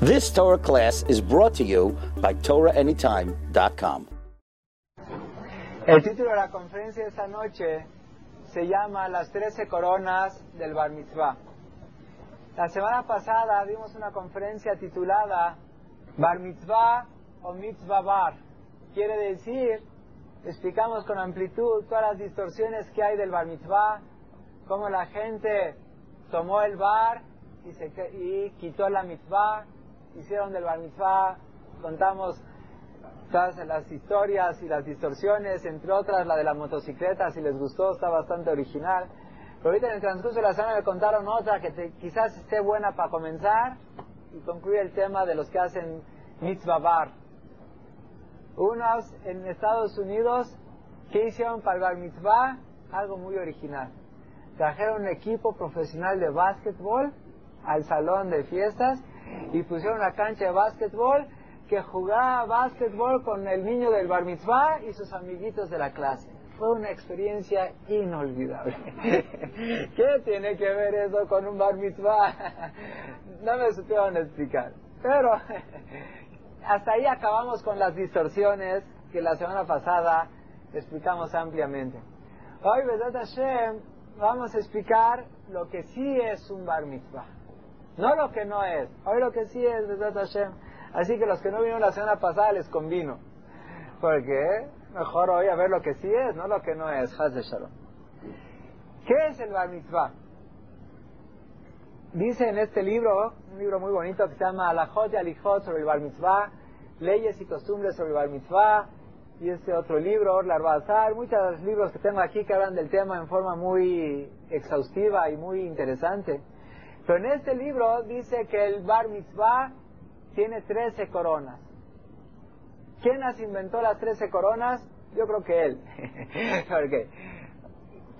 This Torah class is brought to you by TorahAnytime.com. El título de la conferencia de esta noche se llama Las Trece Coronas del Bar Mitzvah. La semana pasada vimos una conferencia titulada Bar Mitzvah o Mitzvah Bar. Quiere decir, explicamos con amplitud todas las distorsiones que hay del Bar Mitzvah, cómo la gente tomó el bar y, se, y quitó la mitzvah, hicieron del bar mitzvah, contamos todas las historias y las distorsiones, entre otras la de la motocicleta, si les gustó, está bastante original. Pero ahorita en el transcurso de la semana me contaron otra que quizás esté buena para comenzar y concluir el tema de los que hacen mitzvah bar. Unos en Estados Unidos que hicieron para el bar mitzvah algo muy original. Trajeron un equipo profesional de básquetbol al salón de fiestas y pusieron una cancha de básquetbol que jugaba básquetbol con el niño del bar mitzvah y sus amiguitos de la clase. Fue una experiencia inolvidable. ¿Qué tiene que ver eso con un bar mitzvah? no me supieron explicar. Pero hasta ahí acabamos con las distorsiones que la semana pasada explicamos ampliamente. Hoy, Besat Hashem, vamos a explicar lo que sí es un bar mitzvah. No lo que no es. Hoy lo que sí es, Besat Hashem. Así que los que no vinieron la semana pasada les convino. Porque mejor hoy a ver lo que sí es, no lo que no es. Haz de Shalom. ¿Qué es el bar mitzvah? Dice en este libro, un libro muy bonito que se llama Alajot y Alijot sobre el bar mitzvah, leyes y costumbres sobre el bar mitzvah, y este otro libro, Orlar Bazar, muchos libros que tengo aquí que hablan del tema en forma muy exhaustiva y muy interesante. Pero en este libro dice que el bar mitzvah tiene 13 coronas. ¿Quién las inventó las 13 coronas? Yo creo que él. ¿Por qué?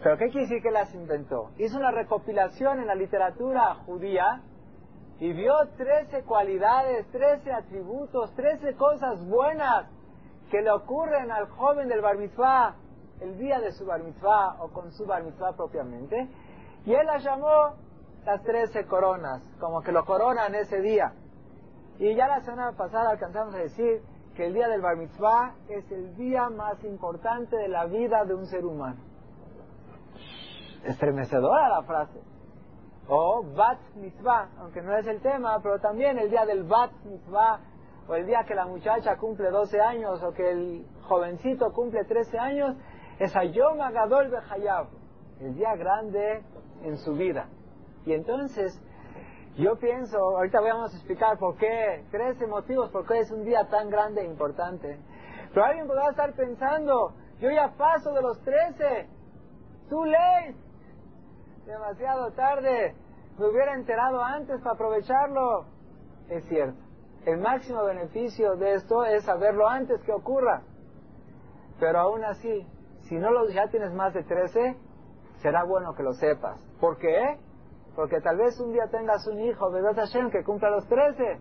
¿Pero qué quiere decir que las inventó? Hizo una recopilación en la literatura judía y vio 13 cualidades, 13 atributos, 13 cosas buenas que le ocurren al joven del bar mitzvah el día de su bar mitzvah o con su bar mitzvah propiamente. Y él las llamó las 13 coronas, como que lo coronan ese día. Y ya la semana pasada alcanzamos a decir que el día del bar mitzvah es el día más importante de la vida de un ser humano. Estremecedora la frase. O bat mitzvah, aunque no es el tema, pero también el día del bat mitzvah, o el día que la muchacha cumple 12 años, o que el jovencito cumple 13 años, es Ayom Agadol Behayab, el día grande en su vida. Y entonces, yo pienso, ahorita vamos a explicar por qué, 13 motivos por qué es un día tan grande e importante. Pero alguien podrá estar pensando, yo ya paso de los 13, too late, demasiado tarde, me hubiera enterado antes para aprovecharlo. Es cierto, el máximo beneficio de esto es saberlo antes que ocurra. Pero aún así, si no lo, ya tienes más de 13, será bueno que lo sepas. ¿Por qué? Porque tal vez un día tengas un hijo, de Hashem, que cumpla los 13.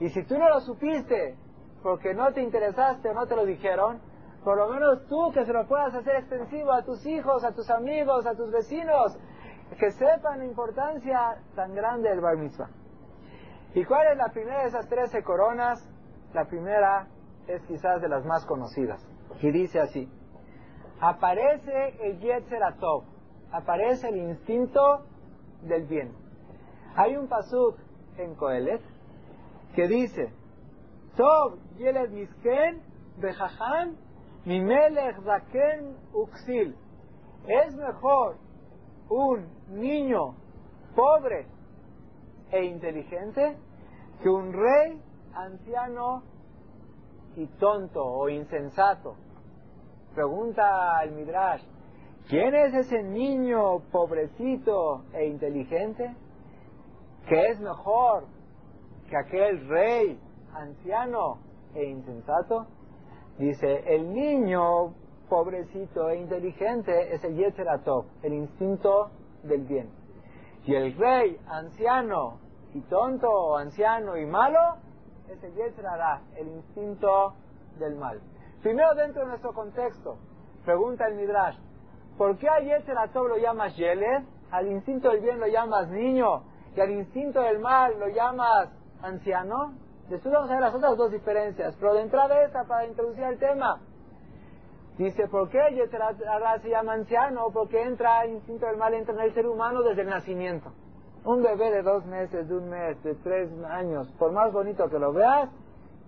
Y si tú no lo supiste, porque no te interesaste o no te lo dijeron, por lo menos tú que se lo puedas hacer extensivo a tus hijos, a tus amigos, a tus vecinos, que sepan la importancia tan grande del bar mitzvah. ¿Y cuál es la primera de esas 13 coronas? La primera es quizás de las más conocidas. Y dice así, aparece el Yetzer Atov, aparece el instinto del bien. Hay un pasuk en Coelet que dice, Tov Yeled Misken Bejajam Mimelech Zaken Uxil. Es mejor un niño pobre e inteligente que un rey anciano y tonto o insensato. Pregunta al Midrash, ¿Quién es ese niño pobrecito e inteligente que es mejor que aquel rey anciano e insensato? Dice, el niño pobrecito e inteligente es el Yetzeratov, el instinto del bien. Y el rey anciano y tonto anciano y malo es el Yetzerara, el instinto del mal. Primero dentro de nuestro contexto, pregunta el Midrash, ¿Por qué a Yetzeratov lo llamas Yeled? Al instinto del bien lo llamas niño. Y al instinto del mal lo llamas anciano. Después vamos a ver las otras dos diferencias, pero de entrada esta para introducir el tema. Dice, ¿por qué Yetzerara se llama anciano? Porque entra, el instinto del mal entra en el ser humano desde el nacimiento. Un bebé de dos meses, de un mes, de tres años, por más bonito que lo veas,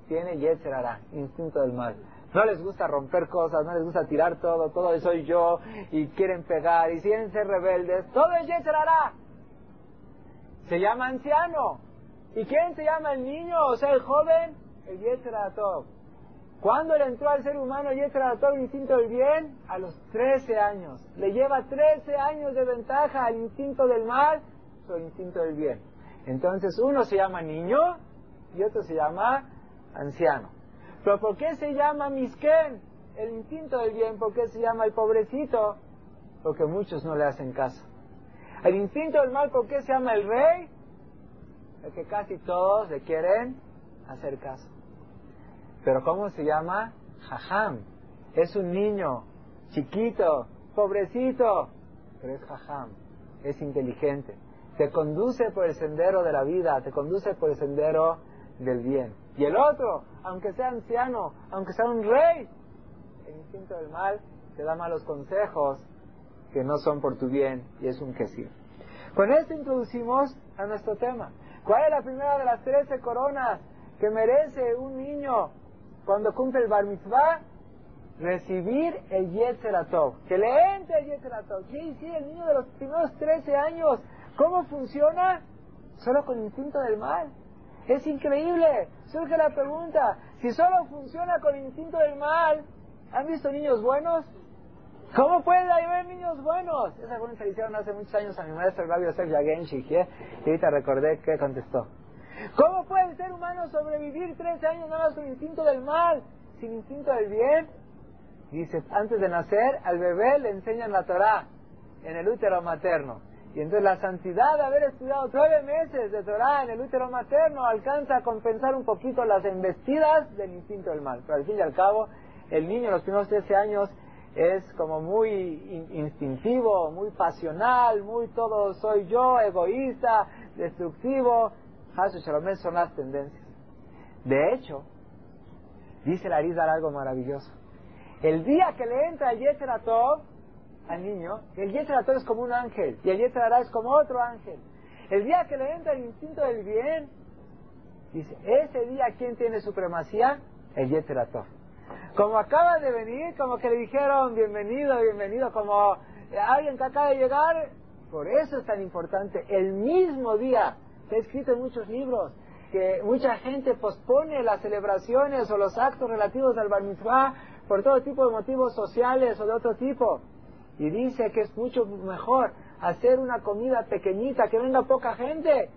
tiene Yetzerara, instinto del mal. No les gusta romper cosas, no les gusta tirar todo, todo eso soy yo, y quieren pegar, y quieren ser rebeldes. Todo es Yetzerara. Se llama anciano. ¿Y quién se llama el niño, o sea, el joven? El Yetzerara ¿Cuándo le entró al ser humano y todo el instinto del bien? A los 13 años. Le lleva 13 años de ventaja al instinto del mal el instinto del bien. Entonces uno se llama niño y otro se llama anciano. Pero ¿por qué se llama misken? El instinto del bien, ¿por qué se llama el pobrecito? Porque muchos no le hacen caso. El instinto del mal, ¿por qué se llama el rey? Porque casi todos le quieren hacer caso. Pero ¿cómo se llama? Jajam. Es un niño, chiquito, pobrecito, pero es jajam, es inteligente. Te conduce por el sendero de la vida, te conduce por el sendero del bien. Y el otro, aunque sea anciano, aunque sea un rey, el instinto del mal te da malos consejos que no son por tu bien y es un que sí. Con esto introducimos a nuestro tema. ¿Cuál es la primera de las trece coronas que merece un niño cuando cumple el bar mitzvah, recibir el Yetzeratov. Que le entre el Yetzeratov. ¿Qué sí, el niño de los primeros 13 años? ¿Cómo funciona? Solo con el instinto del mal. Es increíble. Surge la pregunta, si solo funciona con el instinto del mal, ¿han visto niños buenos? ¿Cómo puede haber niños buenos? Esa pregunta hicieron hace muchos años a mi maestro Rabbi Yosef Yagen ¿eh? y ahorita recordé que contestó. ¿Cómo puede el ser humano sobrevivir 13 años nada más con instinto del mal, sin instinto del bien? Dice, antes de nacer, al bebé le enseñan la Torah en el útero materno. Y entonces la santidad de haber estudiado nueve meses de Torah en el útero materno alcanza a compensar un poquito las embestidas del instinto del mal. Pero al fin y al cabo, el niño en los primeros 13 años es como muy instintivo, muy pasional, muy todo soy yo, egoísta, destructivo, son las tendencias. De hecho, dice la Arizal algo maravilloso. El día que le entra el Yeter al niño, el Yeter es como un ángel y el Yeter es como otro ángel. El día que le entra el instinto del bien, dice, ese día, ¿quién tiene supremacía? El Yeter Como acaba de venir, como que le dijeron, bienvenido, bienvenido, como alguien que acaba de llegar, por eso es tan importante, el mismo día Está escrito en muchos libros que mucha gente pospone las celebraciones o los actos relativos al bar mitzvah por todo tipo de motivos sociales o de otro tipo. Y dice que es mucho mejor hacer una comida pequeñita, que venga poca gente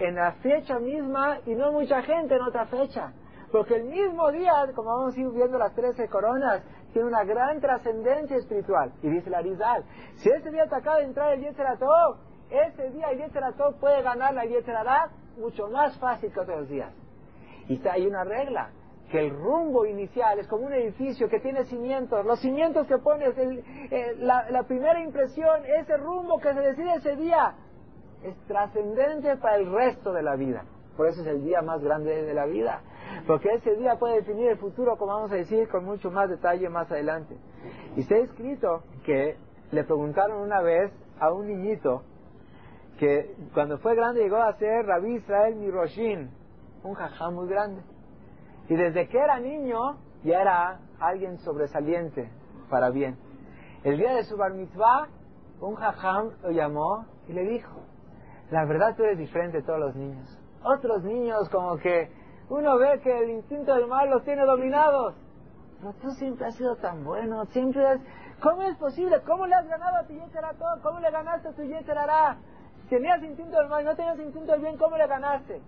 en la fecha misma y no mucha gente en otra fecha. Porque el mismo día, como vamos a ir viendo las trece coronas, tiene una gran trascendencia espiritual. Y dice la Rizal, si ese día te acaba de entrar el Yetzeratov, ese día el Yetzeratov puede ganar la Yetzerarat mucho más fácil que otros días. Y hay una regla, que el rumbo inicial es como un edificio que tiene cimientos. Los cimientos que pones, eh, la, primera impresión, ese rumbo que se decide ese día, es trascendente para el resto de la vida. Por eso es el día más grande de la vida. Porque ese día puede definir el futuro, como vamos a decir, con mucho más detalle más adelante. Y se ha escrito que le preguntaron una vez a un niñito que cuando fue grande llegó a ser Rabí Israel Miroshin, un jajá muy grande. Y desde que era niño ya era alguien sobresaliente para bien. El día de su bar mitzvah, un jajam lo llamó y le dijo, la verdad tú eres diferente de todos los niños. Otros niños como que uno ve que el instinto del mal los tiene dominados. Pero tú siempre has sido tan bueno, siempre has... ¿Cómo es posible? ¿Cómo le has ganado a tu todo? ¿Cómo le ganaste a tu Yeterará? Tenías instinto del mal, no tenías instinto del bien, ¿cómo le ganaste?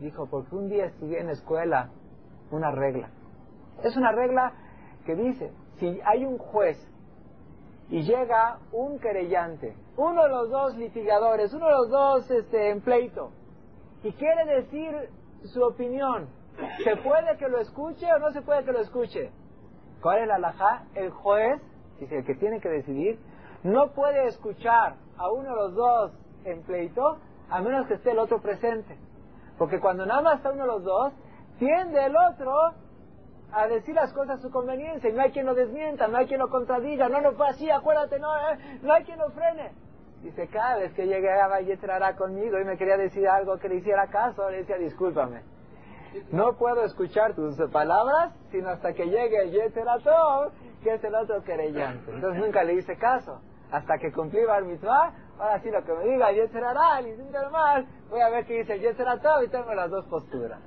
Dijo, porque un día estudié en la escuela una regla. Es una regla que dice, si hay un juez y llega un querellante, uno de los dos litigadores, uno de los dos este, en pleito, y quiere decir su opinión, ¿se puede que lo escuche o no se puede que lo escuche? ¿Cuál es la alajá? El juez, dice el que tiene que decidir, no puede escuchar a uno de los dos en pleito, a menos que esté el otro presente. Porque cuando nada más está uno de los dos, tiende el otro a decir las cosas a su conveniencia y no hay quien lo desmienta, no hay quien lo contradiga, no, no fue así, acuérdate, no, eh, no hay quien lo frene. Dice, cada vez que llegaba hará conmigo y me quería decir algo que le hiciera caso, le decía, discúlpame. No puedo escuchar tus palabras sino hasta que llegue Yetzeratov, que es el otro querellante. Entonces nunca le hice caso. Hasta que cumplí Bar ahora sí lo que me diga Yetzerará, y mal, voy a ver qué dice Yetzeratov y tengo las dos posturas.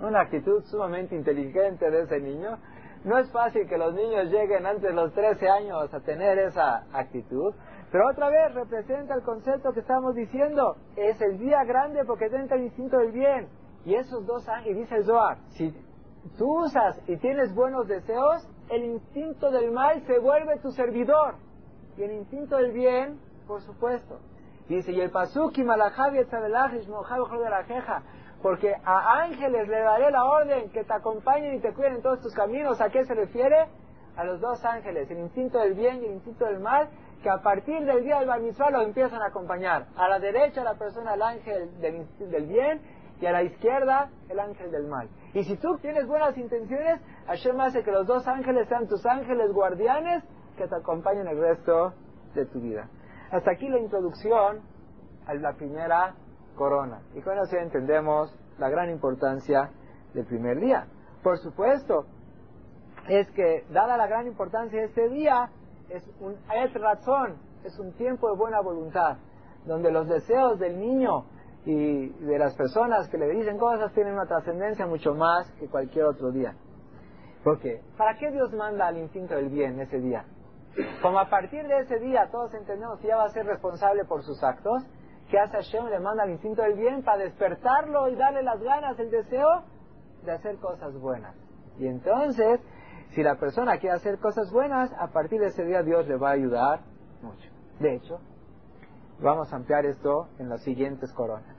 Una actitud sumamente inteligente de ese niño. No es fácil que los niños lleguen antes de los 13 años a tener esa actitud, pero otra vez representa el concepto que estamos diciendo. Es el día grande porque entra el instinto del bien. Y esos dos ángeles, dice el Zohar, si tú usas y tienes buenos deseos, el instinto del mal se vuelve tu servidor. Y el instinto del bien, por supuesto. Dice, y el pasuki malajavi de la jeja, porque a ángeles le daré la orden que te acompañen y te cuiden en todos tus caminos. ¿A qué se refiere? A los dos ángeles, el instinto del bien y el instinto del mal, que a partir del día del Bar Mitzvah los empiezan a acompañar. A la derecha la persona, el ángel del, del bien, y a la izquierda el ángel del mal. Y si tú tienes buenas intenciones, Hashem hace que los dos ángeles sean tus ángeles guardianes que te acompañen el resto de tu vida. Hasta aquí la introducción a la primera corona. Y con eso entendemos la gran importancia del primer día. Por supuesto, es que dada la gran importancia de este día, es un razón, es un tiempo de buena voluntad, donde los deseos del niño y de las personas que le dicen cosas tienen una trascendencia mucho más que cualquier otro día. Porque, ¿para qué Dios manda al instinto del bien ese día? Como a partir de ese día todos entendemos que ya va a ser responsable por sus actos, ¿qué hace Hashem? Le manda al instinto del bien para despertarlo y darle las ganas, el deseo de hacer cosas buenas. Y entonces, si la persona quiere hacer cosas buenas, a partir de ese día Dios le va a ayudar mucho. De hecho, vamos a ampliar esto en las siguientes coronas.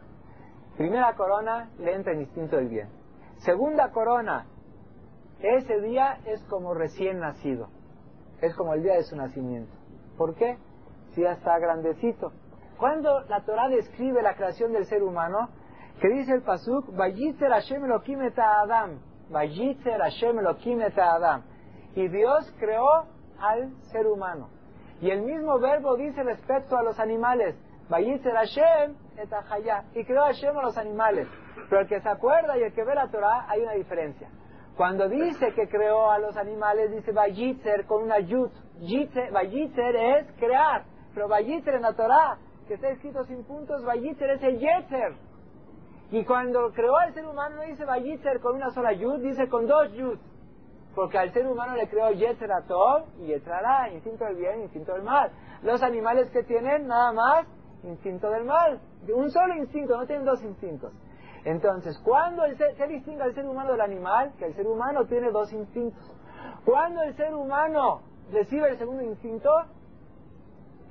Primera corona, le entra el instinto del bien. Segunda corona, ese día es como recién nacido. Es como el día de su nacimiento. ¿Por qué? Si ya está grandecito. Cuando la Torah describe la creación del ser humano, que dice el Pasuk, Vayitzer Hashem Elohim Adam. Vayitzer Hashem Elohim Adam. Y Dios creó al ser humano. Y el mismo verbo dice respecto a los animales, Vayitzer Hashem et Y creó Hashem a los animales. Pero el que se acuerda y el que ve la Torah, hay una diferencia. Cuando dice que creó a los animales, dice Vayitzer con una yut. Vayitzer es crear. Pero Vayitzer en la Torah, que está escrito sin puntos, Vayitzer es el Yetzer. Y cuando creó al ser humano no dice Vayitzer con una sola yut, dice con dos yut. Porque al ser humano le creó Yetzer a todo y Yetzer a instinto del bien, instinto del mal. Los animales que tienen nada más instinto del mal. Un solo instinto, no tienen dos instintos. Entonces, ¿cuándo el ser, ¿qué distingue al ser humano del animal? Que el ser humano tiene dos instintos. ¿Cuándo el ser humano recibe el segundo instinto?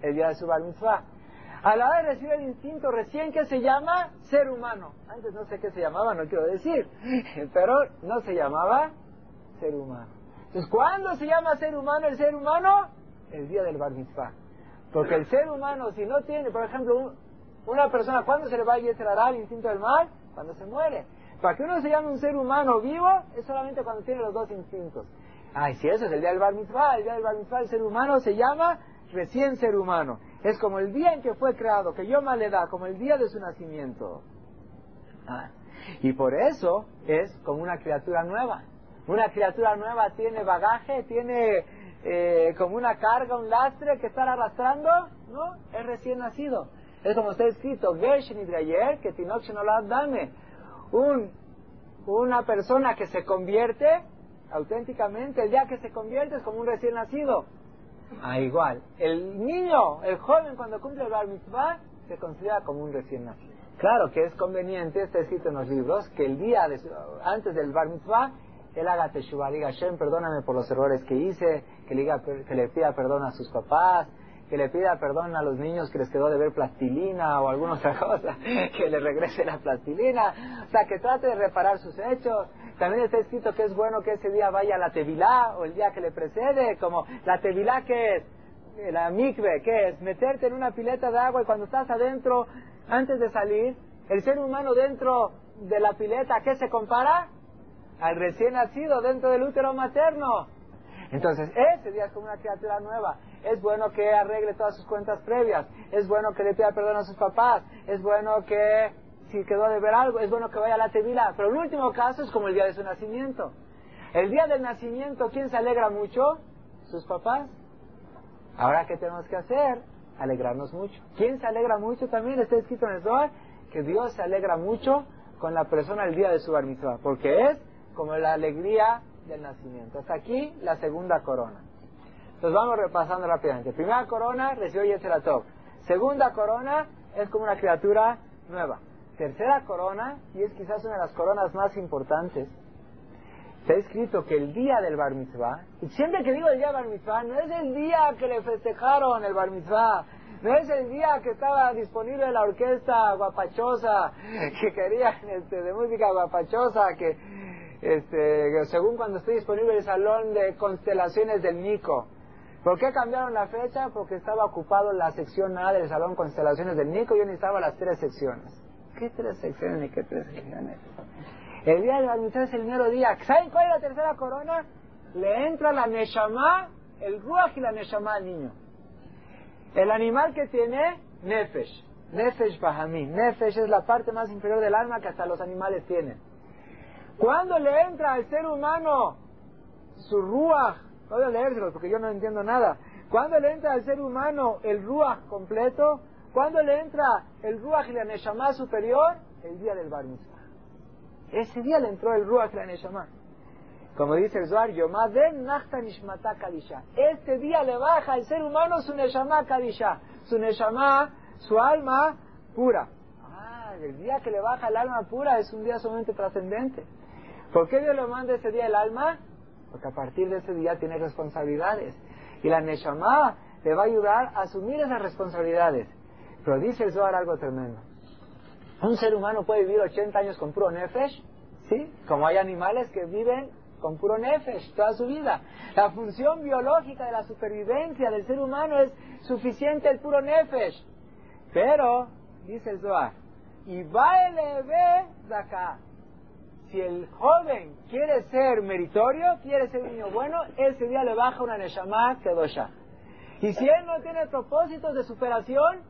El día de su mitzvah. A la hora de recibir el instinto recién que se llama ser humano. Antes no sé qué se llamaba, no quiero decir, pero no se llamaba ser humano. Entonces, ¿cuándo se llama ser humano el ser humano? El día del bar mitzvah. Porque el ser humano, si no tiene, por ejemplo, una persona, ¿cuándo se le va a llegar el instinto del mal? Cuando se muere. Para que uno se llame un ser humano vivo, es solamente cuando tiene los dos instintos. Ay, si eso es el día del bar mitzvah, el día del bar mitzvah, el ser humano se llama recién ser humano. Es como el día en que fue creado, que yo le da, como el día de su nacimiento. Ah, y por eso es como una criatura nueva. Una criatura nueva tiene bagaje, tiene eh, como una carga, un lastre que están arrastrando, ¿no? Es recién nacido. Es como está escrito, que dame. Un, una persona que se convierte auténticamente, el día que se convierte es como un recién nacido. Ah, igual. El niño, el joven, cuando cumple el bar mitzvah, se considera como un recién nacido. Claro que es conveniente, está escrito en los libros, que el día antes del bar mitzvah él haga teshuva, diga, Shem, perdóname por los errores que hice, que le, diga, que le pida perdón a sus papás, que le pida perdón a los niños que les quedó de ver plastilina o alguna otra cosa, que le regrese la plastilina, o sea, que trate de reparar sus hechos. También está escrito que es bueno que ese día vaya a la tevilá o el día que le precede, como la tevilá que es, eh, la mikve, que es meterte en una pileta de agua y cuando estás adentro, antes de salir, el ser humano dentro de la pileta, ¿a qué se compara? Al recién nacido dentro del útero materno. Entonces, ese día es como una criatura nueva. Es bueno que arregle todas sus cuentas previas. Es bueno que le pida perdón a sus papás. Es bueno que, si quedó de ver algo, es bueno que vaya a la tevila. Pero el último caso es como el día de su nacimiento. El día del nacimiento, ¿quién se alegra mucho? Sus papás. Ahora, ¿qué tenemos que hacer? Alegrarnos mucho. ¿Quién se alegra mucho también? Está escrito en el Zohar que Dios se alegra mucho con la persona el día de su bar porque es como la alegría del nacimiento. Hasta aquí la segunda corona. Entonces vamos repasando rápidamente. Primera corona recibió Yetzeratov. Segunda corona es como una criatura nueva. Tercera corona, y es quizás una de las coronas más importantes, está escrito que el día del bar mitzvah, y siempre que digo el día del bar mitzvah, no es el día que le festejaron el bar mitzvah, no es el día que estaba disponible la orquesta guapachosa, que querían este, de música guapachosa, que este, según cuando esté disponible el salón de constelaciones del Nico. ¿Por qué cambiaron la fecha? Porque estaba ocupado la sección A del salón constelaciones del Nico y yo necesitaba las tres secciones. ¿Qué tres secciones ni qué tres secciones? El día de la mitad es el mero día. ¿Saben cuál es la tercera corona? Le entra la Neshama, el Ruach y la Neshama al niño. El animal que tiene, Nefesh. Nefesh Bahamí. Nefesh es la parte más inferior del alma que hasta los animales tienen. Cuando le entra al ser humano su ruach, voy a leérselo porque yo no entiendo nada. Cuando le entra al ser humano el ruach completo, cuando le entra el ruach y la neshama superior, el día del bar Ese día le entró el ruach y la neshama. Como dice el Zohar, Yomaden Nachta Nishmata Kadisha. Este día le baja al ser humano su Neshama Kadisha, su Neshama, su alma pura. Ah, el día que le baja el alma pura es un día sumamente trascendente. ¿Por qué Dios le manda ese día el alma? Porque a partir de ese día tiene responsabilidades. Y la Neshama le va a ayudar a asumir esas responsabilidades. Pero dice el Zohar algo tremendo. Un ser humano puede vivir 80 años con puro nefesh, ¿sí? Como hay animales que viven con puro nefesh toda su vida. La función biológica de la supervivencia del ser humano es suficiente el puro nefesh. Pero, dice el Zohar, y va de acá. Si el joven quiere ser meritorio, quiere ser un niño bueno, ese día le baja una neshama kedosha. Y si él no tiene propósitos de superación,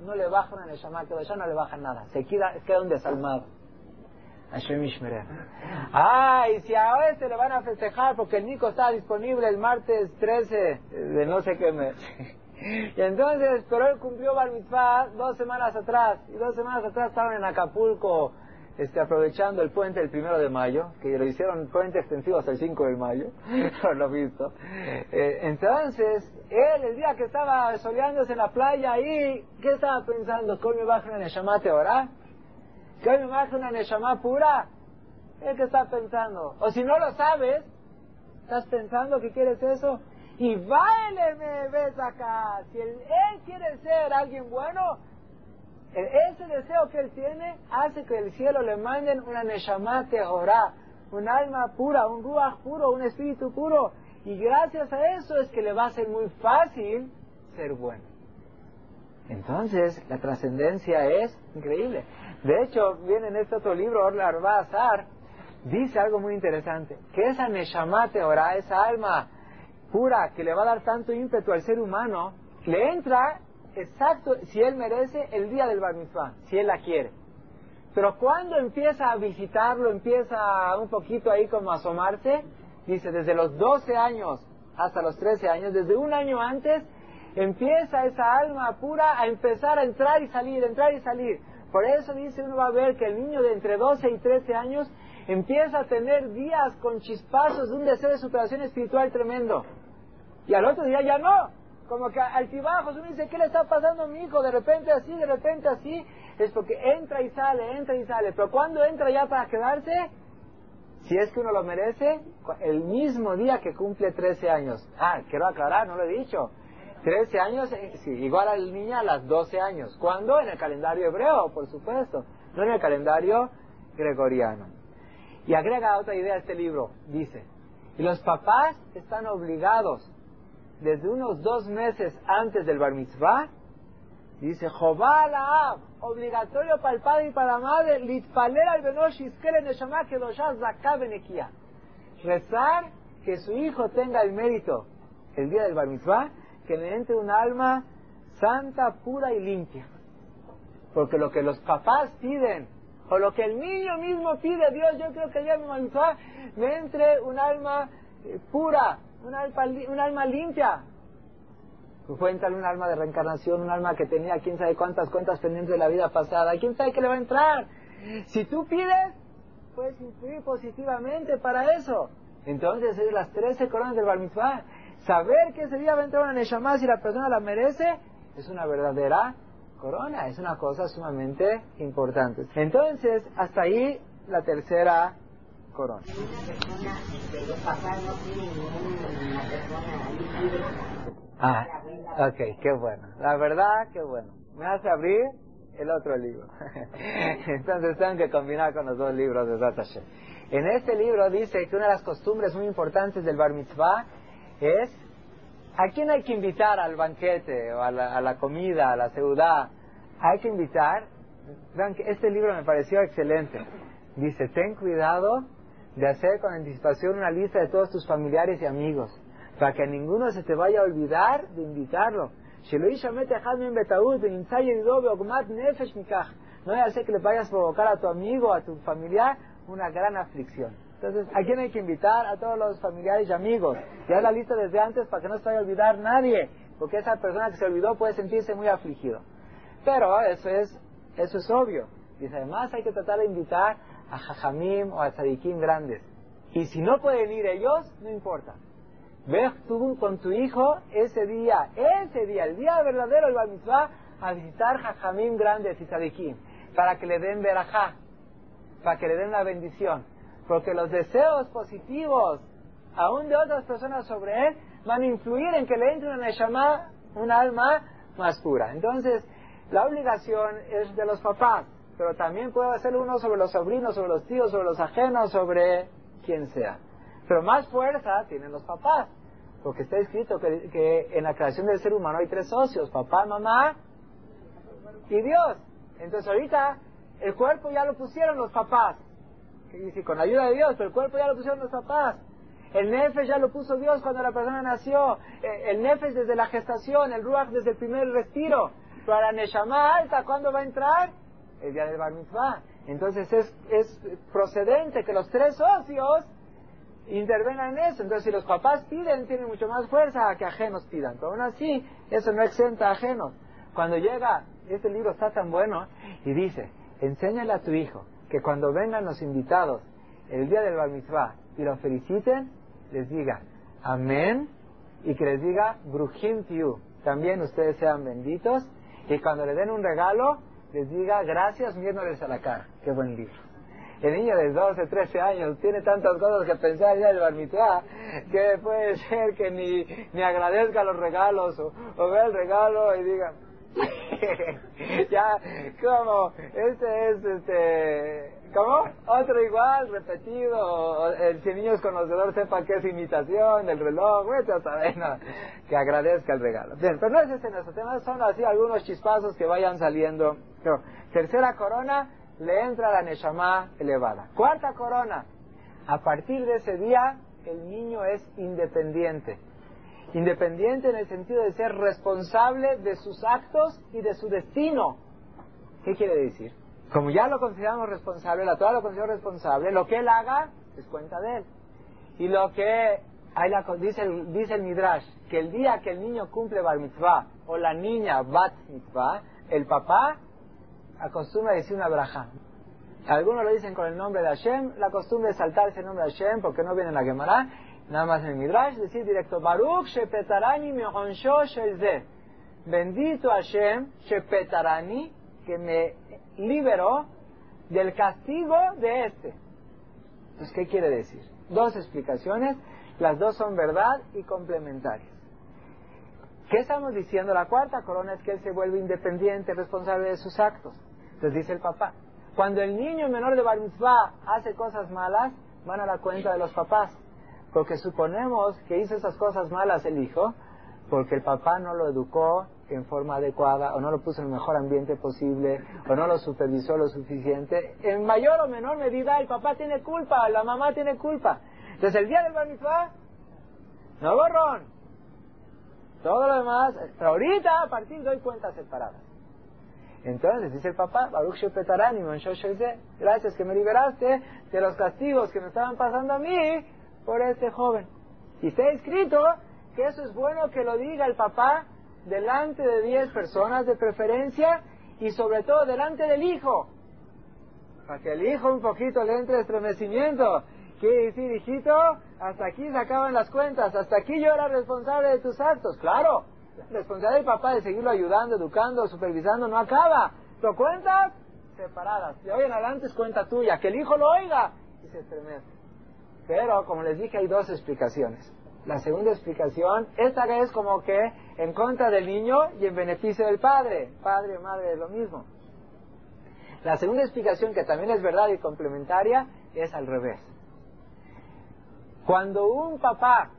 no le baja una neshama kedosha, no le baja nada. Se queda, queda un desalmado. Ah, y si a este le van a festejar porque el Nico está disponible el martes 13 de no sé qué mes. Y entonces, pero él cumplió Bar dos semanas atrás. Y dos semanas atrás estaban en Acapulco este, aprovechando el puente del primero de mayo, que lo hicieron puente extensivo hasta el 5 de mayo, por lo visto. Eh, entonces, él, el día que estaba soleándose en la playa ahí, ¿qué estaba pensando? ¿Cómo me baja una Neshamate ahora? que hoy me baja una Neshama pura. ¿Qué está pensando? O si no lo sabes, estás pensando que quieres eso. Y me ves acá. Si él, quiere ser alguien bueno, ese deseo que él tiene hace que el cielo le manden una Neshama Tehorá, un alma pura, un Ruach puro, un espíritu puro. Y gracias a eso es que le va a ser muy fácil ser bueno. Entonces, la trascendencia es increíble. De hecho, viene en este otro libro, Orla Azar, dice algo muy interesante, que esa Neshamate ora, esa alma pura que le va a dar tanto ímpetu al ser humano, le entra exacto, si él merece, el día del Bar Mitzvah, si él la quiere. Pero cuando empieza a visitarlo, empieza un poquito ahí como a asomarse, dice, desde los 12 años hasta los 13 años, desde un año antes, empieza esa alma pura a empezar a entrar y salir, entrar y salir. Por eso dice uno va a ver que el niño de entre 12 y 13 años empieza a tener días con chispazos de un deseo de superación espiritual tremendo. Y al otro día ya no. Como que altibajos, uno dice, ¿qué le está pasando a mi hijo? De repente así, de repente así. Es porque entra y sale, entra y sale. Pero cuando entra ya para quedarse, si es que uno lo merece, el mismo día que cumple 13 años. Ah, quiero aclarar, no lo he dicho. 13 años, eh, igual al niño a las 12 años. ¿Cuándo? En el calendario hebreo, por supuesto, no en el calendario gregoriano. Y agrega otra idea a este libro, dice, y los papás están obligados desde unos dos meses antes del bar mitzvah Dice, Jobala obligatorio para el padre y para la madre, litpaler al neshama kedoshah zakabenekia. Rezar que su hijo tenga el mérito el día del bar mitzvah, que le entre un alma santa, pura y limpia. Porque lo que los papás piden, o lo que el niño mismo pide, Dios, yo creo que el día del bar mitzvah me entre un alma eh, pura, un alma, un alma limpia, Cuéntale un alma de reencarnación, un alma que tenía quién sabe cuántas cuentas pendientes de la vida pasada. ¿Quién sabe qué le va a entrar? Si tú pides, puedes influir positivamente para eso. Entonces, es las 13 coronas del Bar Mitzvah. Saber que ese día va a entrar una Neshama si la persona la merece, es una verdadera corona, es una cosa sumamente importante. Entonces, hasta ahí la tercera corona. Ah, ok, qué bueno. La verdad, qué bueno. Me hace abrir el otro libro. Entonces tengo que combinar con los dos libros de Zatashe. En este libro dice que una de las costumbres muy importantes del Bar Mitzvah es a quién hay que invitar al banquete o a la, comida, a la ciudad. Hay que invitar. Que este libro me pareció excelente. Dice, ten cuidado de hacer con anticipación una lista de todos tus familiares y amigos para que ninguno se te vaya a olvidar de invitarlo. No a ser que le vayas a provocar a tu amigo, a tu familiar, una gran aflicción. Entonces, ¿a quién hay que invitar? A todos los familiares y amigos. Ya la lista desde antes para que no se vaya a olvidar nadie, porque esa persona que se olvidó puede sentirse muy afligido. Pero eso es, eso es obvio. Dice, además hay que tratar de invitar a Jajamim o a Tzadikim grandes. Y si no pueden ir ellos, no importa. Ve tú con tu hijo ese día, ese día, el día verdadero del Bar Mitzvah, a visitar Jajamim grandes y Sadikim, para que le den verajá, para que le den la bendición. Porque los deseos positivos, aún de otras personas sobre él, van a influir en que le entre una neshama, un alma más pura. Entonces, la obligación es de los papás, pero también puede hacer uno sobre los sobrinos, sobre los tíos, sobre los ajenos, sobre quien sea. Pero más fuerza tienen los papás. Porque está escrito que, en la creación del ser humano hay tres socios, papá, mamá y Dios. Entonces ahorita el cuerpo ya lo pusieron los papás. Y dice, con ayuda de Dios, pero el cuerpo ya lo pusieron los papás. El nefes ya lo puso Dios cuando la persona nació. Eh, el nefes desde la gestación, el ruach desde el primer respiro. Pero la neshama alta, ¿cuándo va a entrar? El día del bar mitzvah. Entonces es, es procedente que los tres socios intervengan en eso. Entonces, si los papás piden, tienen mucho más fuerza que ajenos pidan. Pero aún así, eso no exenta a ajenos. Cuando llega, este libro está tan bueno, y dice, enséñale a tu hijo que cuando vengan los invitados el día del bar mitzvah y lo feliciten, les diga amén y que les diga bruhim tiu. También ustedes sean benditos y cuando le den un regalo, les diga gracias mirándoles a la cara. Qué buen libro el niño de 12, 13 años tiene tantas cosas que pensar ya del bar que puede ser que ni, ni agradezca los regalos o, o vea el regalo y diga, ya, como, este es, este, ¿cómo? Otro igual, repetido, el, si el niño es conocedor sepa que es imitación del reloj, que agradezca el regalo. Bien, pero no es ese nuestro tema, son así algunos chispazos que vayan saliendo. tercera corona, le entra la Neshama elevada. Cuarta corona, a partir de ese día el niño es independiente. Independiente en el sentido de ser responsable de sus actos y de su destino. ¿Qué quiere decir? Como ya lo consideramos responsable, la Torah lo considera responsable, lo que él haga es cuenta de él. Y lo que hay la, dice, el, dice el Midrash, que el día que el niño cumple Bar Mitzvah o la niña Bat Mitzvah, el papá acostumbra decir una braja. Algunos lo dicen con el nombre de Hashem, la costumbre es saltarse el nombre de Hashem porque no viene en la Gemara, nada más en el Midrash, decir directo, Baruch Shepetarani Mehonsho Sheze. Bendito Hashem Shepetarani, que me liberó del castigo de este. Entonces, ¿qué quiere decir? Dos explicaciones, las dos son verdad y complementarias. ¿Qué estamos diciendo? La cuarta corona es que él se vuelve independiente, responsable de sus actos. Entonces dice el papá, cuando el niño menor de Bar hace cosas malas, van a la cuenta de los papás. Porque suponemos que hizo esas cosas malas el hijo, porque el papá no lo educó en forma adecuada, o no lo puso en el mejor ambiente posible, o no lo supervisó lo suficiente, en mayor o menor medida el papá tiene culpa, la mamá tiene culpa. Entonces el día del bar no borrón. Todo lo demás, pero ahorita a partir de hoy cuentas separadas. Entonces dice el papá, Baruch gracias que me liberaste de los castigos que me estaban pasando a mí por este joven. Y está escrito que eso es bueno que lo diga el papá delante de diez personas de preferencia y sobre todo delante del hijo. Para que el hijo un poquito le entre estremecimiento. Quiere decir, hijito, hasta aquí se acaban las cuentas, hasta aquí yo era responsable de tus actos. Claro, responsabilidad del papá de seguirlo ayudando, educando, supervisando, no acaba. ¿Lo cuentas? Separadas. De hoy en adelante es cuenta tuya. Que el hijo lo oiga y se estremece. Pero, como les dije, hay dos explicaciones. La segunda explicación, esta es como que en contra del niño y en beneficio del padre. Padre, madre, es lo mismo. La segunda explicación, que también es verdad y complementaria, es al revés. Cuando un papá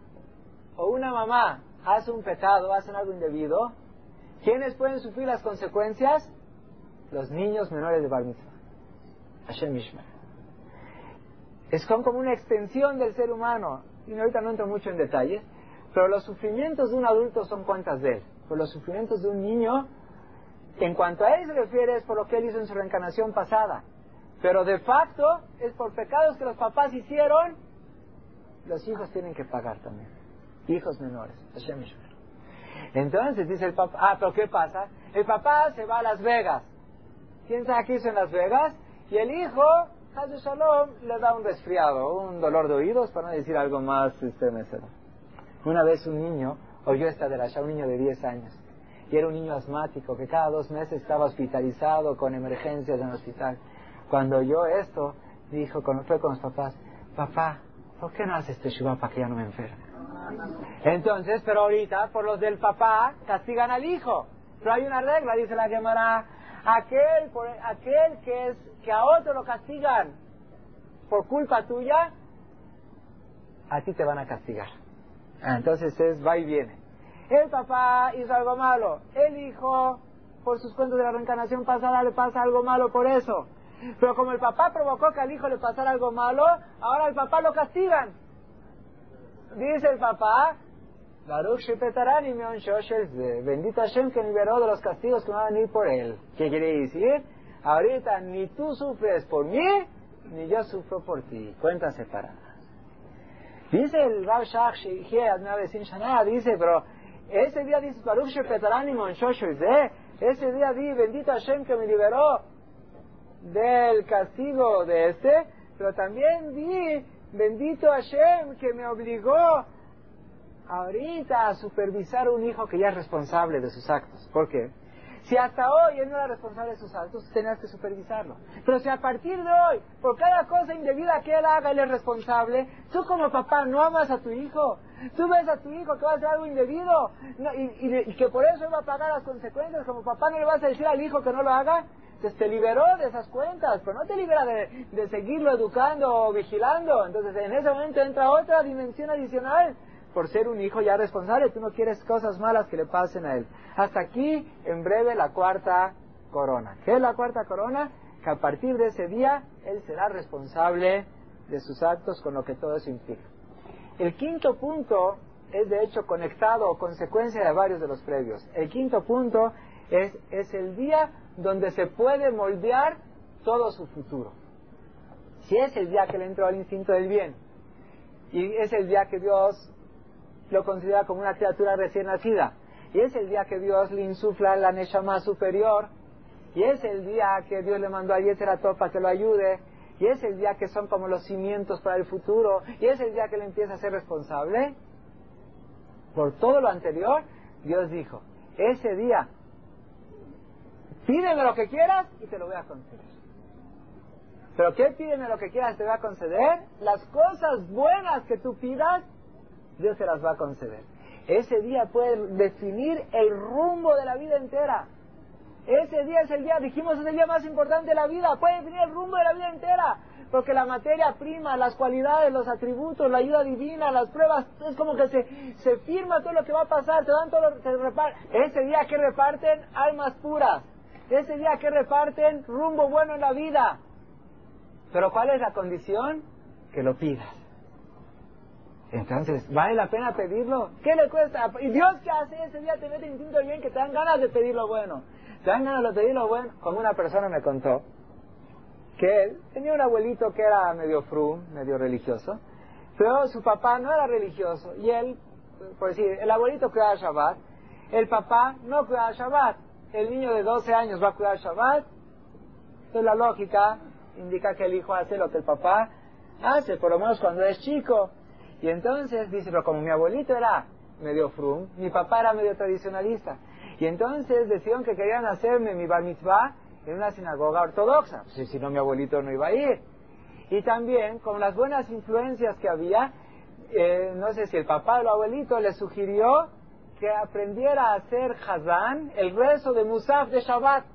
o una mamá hace un pecado, hacen algo indebido, ¿quiénes pueden sufrir las consecuencias? Los niños menores de Bar Mitzvah. Hashem Ishmael. Es como una extensión del ser humano. Y ahorita no entro mucho en detalles, pero los sufrimientos de un adulto son cuentas de él. Pero los sufrimientos de un niño, en cuanto a él se refiere, es por lo que él hizo en su reencarnación pasada. Pero de facto es por pecados que los papás hicieron, los hijos tienen que pagar también hijos menores. Entonces dice el papá, ah, pero ¿qué pasa? El papá se va a Las Vegas. ¿Quién sabe qué hizo en Las Vegas? Y el hijo, Hazu Shalom, le da un resfriado, un dolor de oídos, para no decir algo más estremecedor. Una vez un niño oyó esta de la un niño de 10 años, y era un niño asmático que cada dos meses estaba hospitalizado con emergencias en el hospital. Cuando oyó esto, dijo, fue con los papás, papá, ¿por qué no haces este para que ya no me enferme? Entonces, pero ahorita, por los del papá, castigan al hijo. Pero hay una regla, dice la Gemara, aquel, por, aquel que, es, que a otro lo castigan por culpa tuya, a ti te van a castigar. Ah, entonces es va y viene. El papá hizo algo malo, el hijo, por sus cuentos de la reencarnación pasada, le pasa algo malo por eso. Pero como el papá provocó que al hijo le pasara algo malo, ahora el papá lo castigan. Dice el papá, Baruch Bendito Hashem que liberó de los castigos que van a venir por él. ¿Qué quiere decir? Ahorita ni tú sufres por mí, ni yo sufro por ti. Cuentas separadas. Dice el Rav Shach dice, pero ese día dice Baruch ese día di, bendito Hashem que me liberó del castigo de este, pero también di Bendito Hashem que me obligó ahorita a supervisar un hijo que ya es responsable de sus actos. ¿Por qué? Si hasta hoy él no era responsable de sus actos, tenías que supervisarlo. Pero si a partir de hoy, por cada cosa indebida que él haga, él es responsable, tú como papá no amas a tu hijo. Tú ves a tu hijo que va a hacer algo indebido y, y, que por eso él va a pagar las consecuencias. Como papá no le vas a decir al hijo que no lo haga. Entonces te liberó de esas cuentas, pero no te libera de, seguirlo educando o vigilando. Entonces en ese momento entra otra dimensión adicional por ser un hijo ya responsable. Tú no quieres cosas malas que le pasen a él. Hasta aquí, en breve, la cuarta corona. ¿Qué es la cuarta corona? Que a partir de ese día él será responsable de sus actos con lo que todo eso implica. El quinto punto es de hecho conectado o consecuencia de varios de los previos. El quinto punto es, es el día donde se puede moldear todo su futuro. Si es el día que le entró al instinto del bien y es el día que Dios lo considera como una criatura recién nacida. Y es el día que Dios le insufla la más superior. Y es el día que Dios le mandó a Yeter a para que lo ayude. Y es el día que son como los cimientos para el futuro. Y es el día que le empieza a ser responsable. Por todo lo anterior Dios dijo ese día Pídeme lo que quieras y te lo voy a conceder. ¿Pero qué pídeme lo que quieras te voy a conceder? Las cosas buenas que tú pidas, Dios te las va a conceder. Ese día puede definir el rumbo de la vida entera. Ese día es el día, dijimos, es el día más importante de la vida. Puede definir el rumbo de la vida entera. porque la materia prima, las cualidades, los atributos, la ayuda divina, las pruebas, es como que se, se firma todo lo que va a pasar, te dan todo lo que reparten. Ese día que reparten almas puras, ese día que reparten rumbo bueno en la vida. Pero ¿cuál es la condición? Que lo pidas. Entonces, ¿vale la pena pedirlo? ¿Qué le cuesta? ¿Y Dios qué hace? Ese día te mete instinto bien que te dan ganas de pedir lo bueno. Te dan ganas de pedir lo bueno. Como una persona me contó que él tenía un abuelito que era medio frum, medio religioso, pero su papá no era religioso. Y él, por decir, el abuelito cuidaba Shabbat, el papá no cuidaba Shabbat. El niño de 12 años va a cuidar Shabbat. Entonces la lógica indica que el hijo hace lo que el papá hace, por lo menos cuando es chico. Y entonces dice, pero como mi abuelito era medio frum, mi papá era medio tradicionalista. Y entonces decían que querían hacerme mi bar mitzvah en una sinagoga ortodoxa. Pues, si no, mi abuelito no iba a ir. Y también, con las buenas influencias que había, eh, no sé si el papá o el abuelito le sugirió que aprendiera a hacer Hazán, el rezo de Musaf de Shabbat.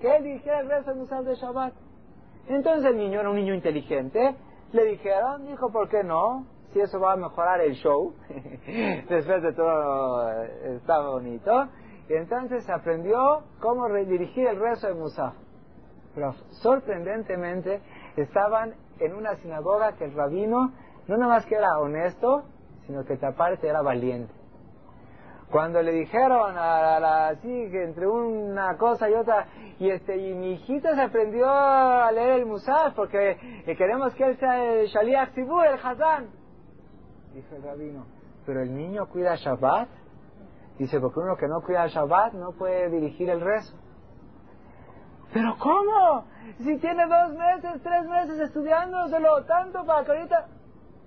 Que él dijera el rezo de Musaf de Shabbat. Entonces el niño era un niño inteligente. Le dijeron, dijo, ¿por qué no? Si eso va a mejorar el show, después de todo eh, está bonito. Y entonces aprendió cómo redirigir el rezo de Musaf. Pero sorprendentemente estaban en una sinagoga que el rabino no nada más que era honesto, sino que aparte era valiente. Cuando le dijeron a la, así que entre una cosa y otra, y este y mi hijito se aprendió a leer el Musaf porque queremos que él sea el Shaliach Sibur, el Hazán dice el rabino, pero el niño cuida Shabbat. Dice, porque uno que no cuida Shabbat no puede dirigir el rezo. ¿Pero cómo? Si tiene dos meses, tres meses estudiándoselo tanto para que ahorita...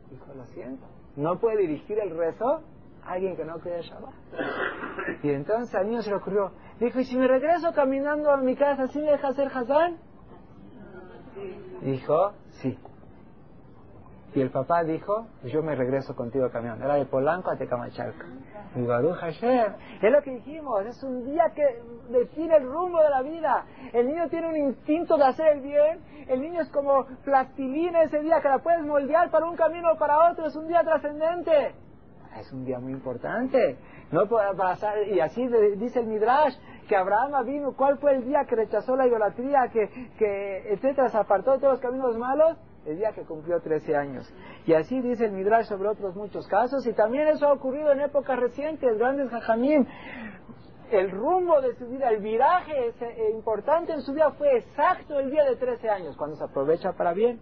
Dijo, lo siento, no puede dirigir el rezo alguien que no cuida Shabbat. Y entonces al niño se le ocurrió, dijo, ¿y si me regreso caminando a mi casa, ¿sí me deja hacer Hazán? Dijo, sí. Y el papá dijo, yo me regreso contigo camión. Era de Polanco a Tecamachalco. Y Baruch Hashem. Es lo que dijimos, es un día que define el rumbo de la vida. El niño tiene un instinto de hacer el bien. El niño es como plastilina ese día que la puedes moldear para un camino o para otro. Es un día trascendente. Es un día muy importante. No pasar, y así dice el Midrash, que Abraham vino, ¿cuál fue el día que rechazó la idolatría, que, que etcétera, se apartó de todos los caminos malos? El día que cumplió 13 años. Y así dice el Midrash sobre otros muchos casos, y también eso ha ocurrido en épocas recientes, grandes jajamim. El rumbo de su vida, el viraje eh, importante en su vida fue exacto el día de 13 años, cuando se aprovecha para bien.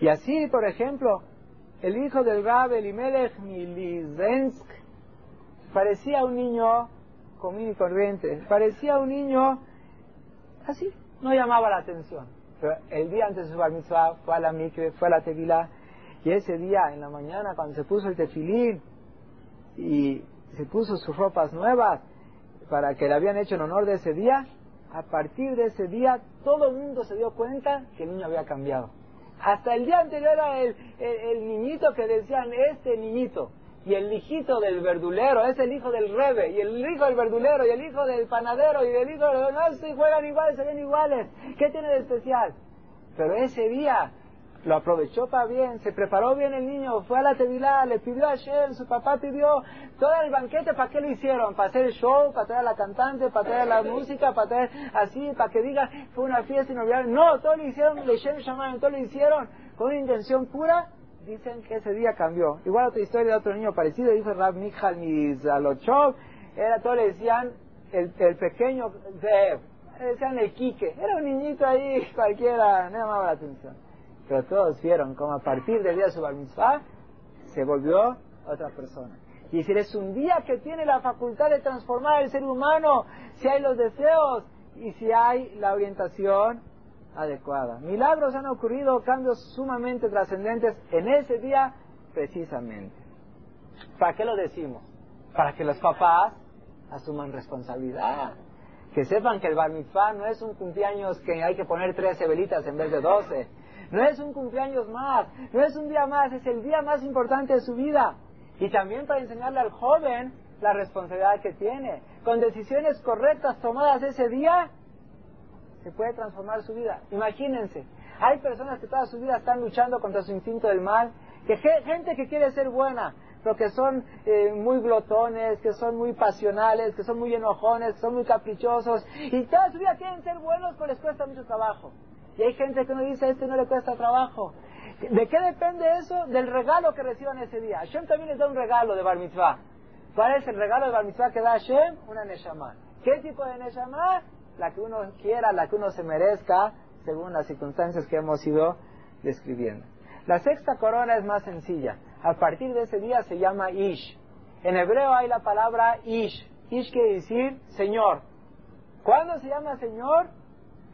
Y así, por ejemplo, el hijo del Rab Elimelech Milizensk parecía un niño común y corriente, parecía un niño así, no llamaba la atención el día antes de su bar fue a la mikve, fue a la tevilá, y ese día, en la mañana, cuando se puso el tefilín y se puso sus ropas nuevas para que le habían hecho en honor de ese día, a partir de ese día todo el mundo se dio cuenta que el niño había cambiado. Hasta el día anterior era el, el niñito que decían, este niñito y el hijito del verdulero es el hijo del rebe, y el hijo del verdulero, y el hijo del panadero, y el hijo del... No, se juegan iguales, se ven iguales. ¿Qué tiene de especial? Pero ese día lo aprovechó para bien, se preparó bien el niño, fue a la tevilá, le pidió a Shem, su papá pidió todo el banquete, ¿para qué lo hicieron? ¿Para hacer el show? ¿Para traer a la cantante? ¿Para traer la música? ¿Para traer así? ¿Para que diga fue una fiesta inolvidable? No, todo lo hicieron, le Shem llamaron, todo lo hicieron con una intención pura dicen que ese día cambió. Igual otra historia de otro niño parecido, dijo Rab Michal Mizalochov, era todo, le decían el, pequeño Zev, le decían el Quique, era un niñito ahí, cualquiera, no llamaba la atención. Pero todos vieron como a partir del día de su bar se volvió otra persona. Y si es un día que tiene la facultad de transformar el ser humano, si hay los deseos y si hay la orientación adecuada. Milagros han ocurrido, cambios sumamente trascendentes en ese día precisamente. ¿Para qué lo decimos? Para que los papás asuman responsabilidad. Que sepan que el bar no es un cumpleaños que hay que poner 13 velitas en vez de 12. No es un cumpleaños más, no es un día más, es el día más importante de su vida. Y también para enseñarle al joven la responsabilidad que tiene. Con decisiones correctas tomadas ese día, se puede transformar su vida. Imagínense, Hay personas que toda su vida están luchando contra su instinto del mal, que gente que quiere ser buena, pero que son eh, muy glotones, que son muy pasionales, que son muy enojones, que son muy caprichosos, y toda su vida quieren ser buenos, pero les cuesta mucho trabajo. Y hay gente que no dice, a este no le cuesta trabajo. ¿De qué depende eso? Del regalo que reciban ese día. Hashem también les da un regalo de Bar Mitzvah. ¿Cuál es el regalo de Bar Mitzvah que da Hashem? Una Neshama. ¿Qué tipo de Neshama? La que uno quiera, la que uno se merezca, según las circunstancias que hemos ido describiendo. La sexta corona es más sencilla. A partir de ese día se llama Ish. En hebreo hay la palabra Ish. Ish quiere decir Señor. ¿Cuándo se llama Señor?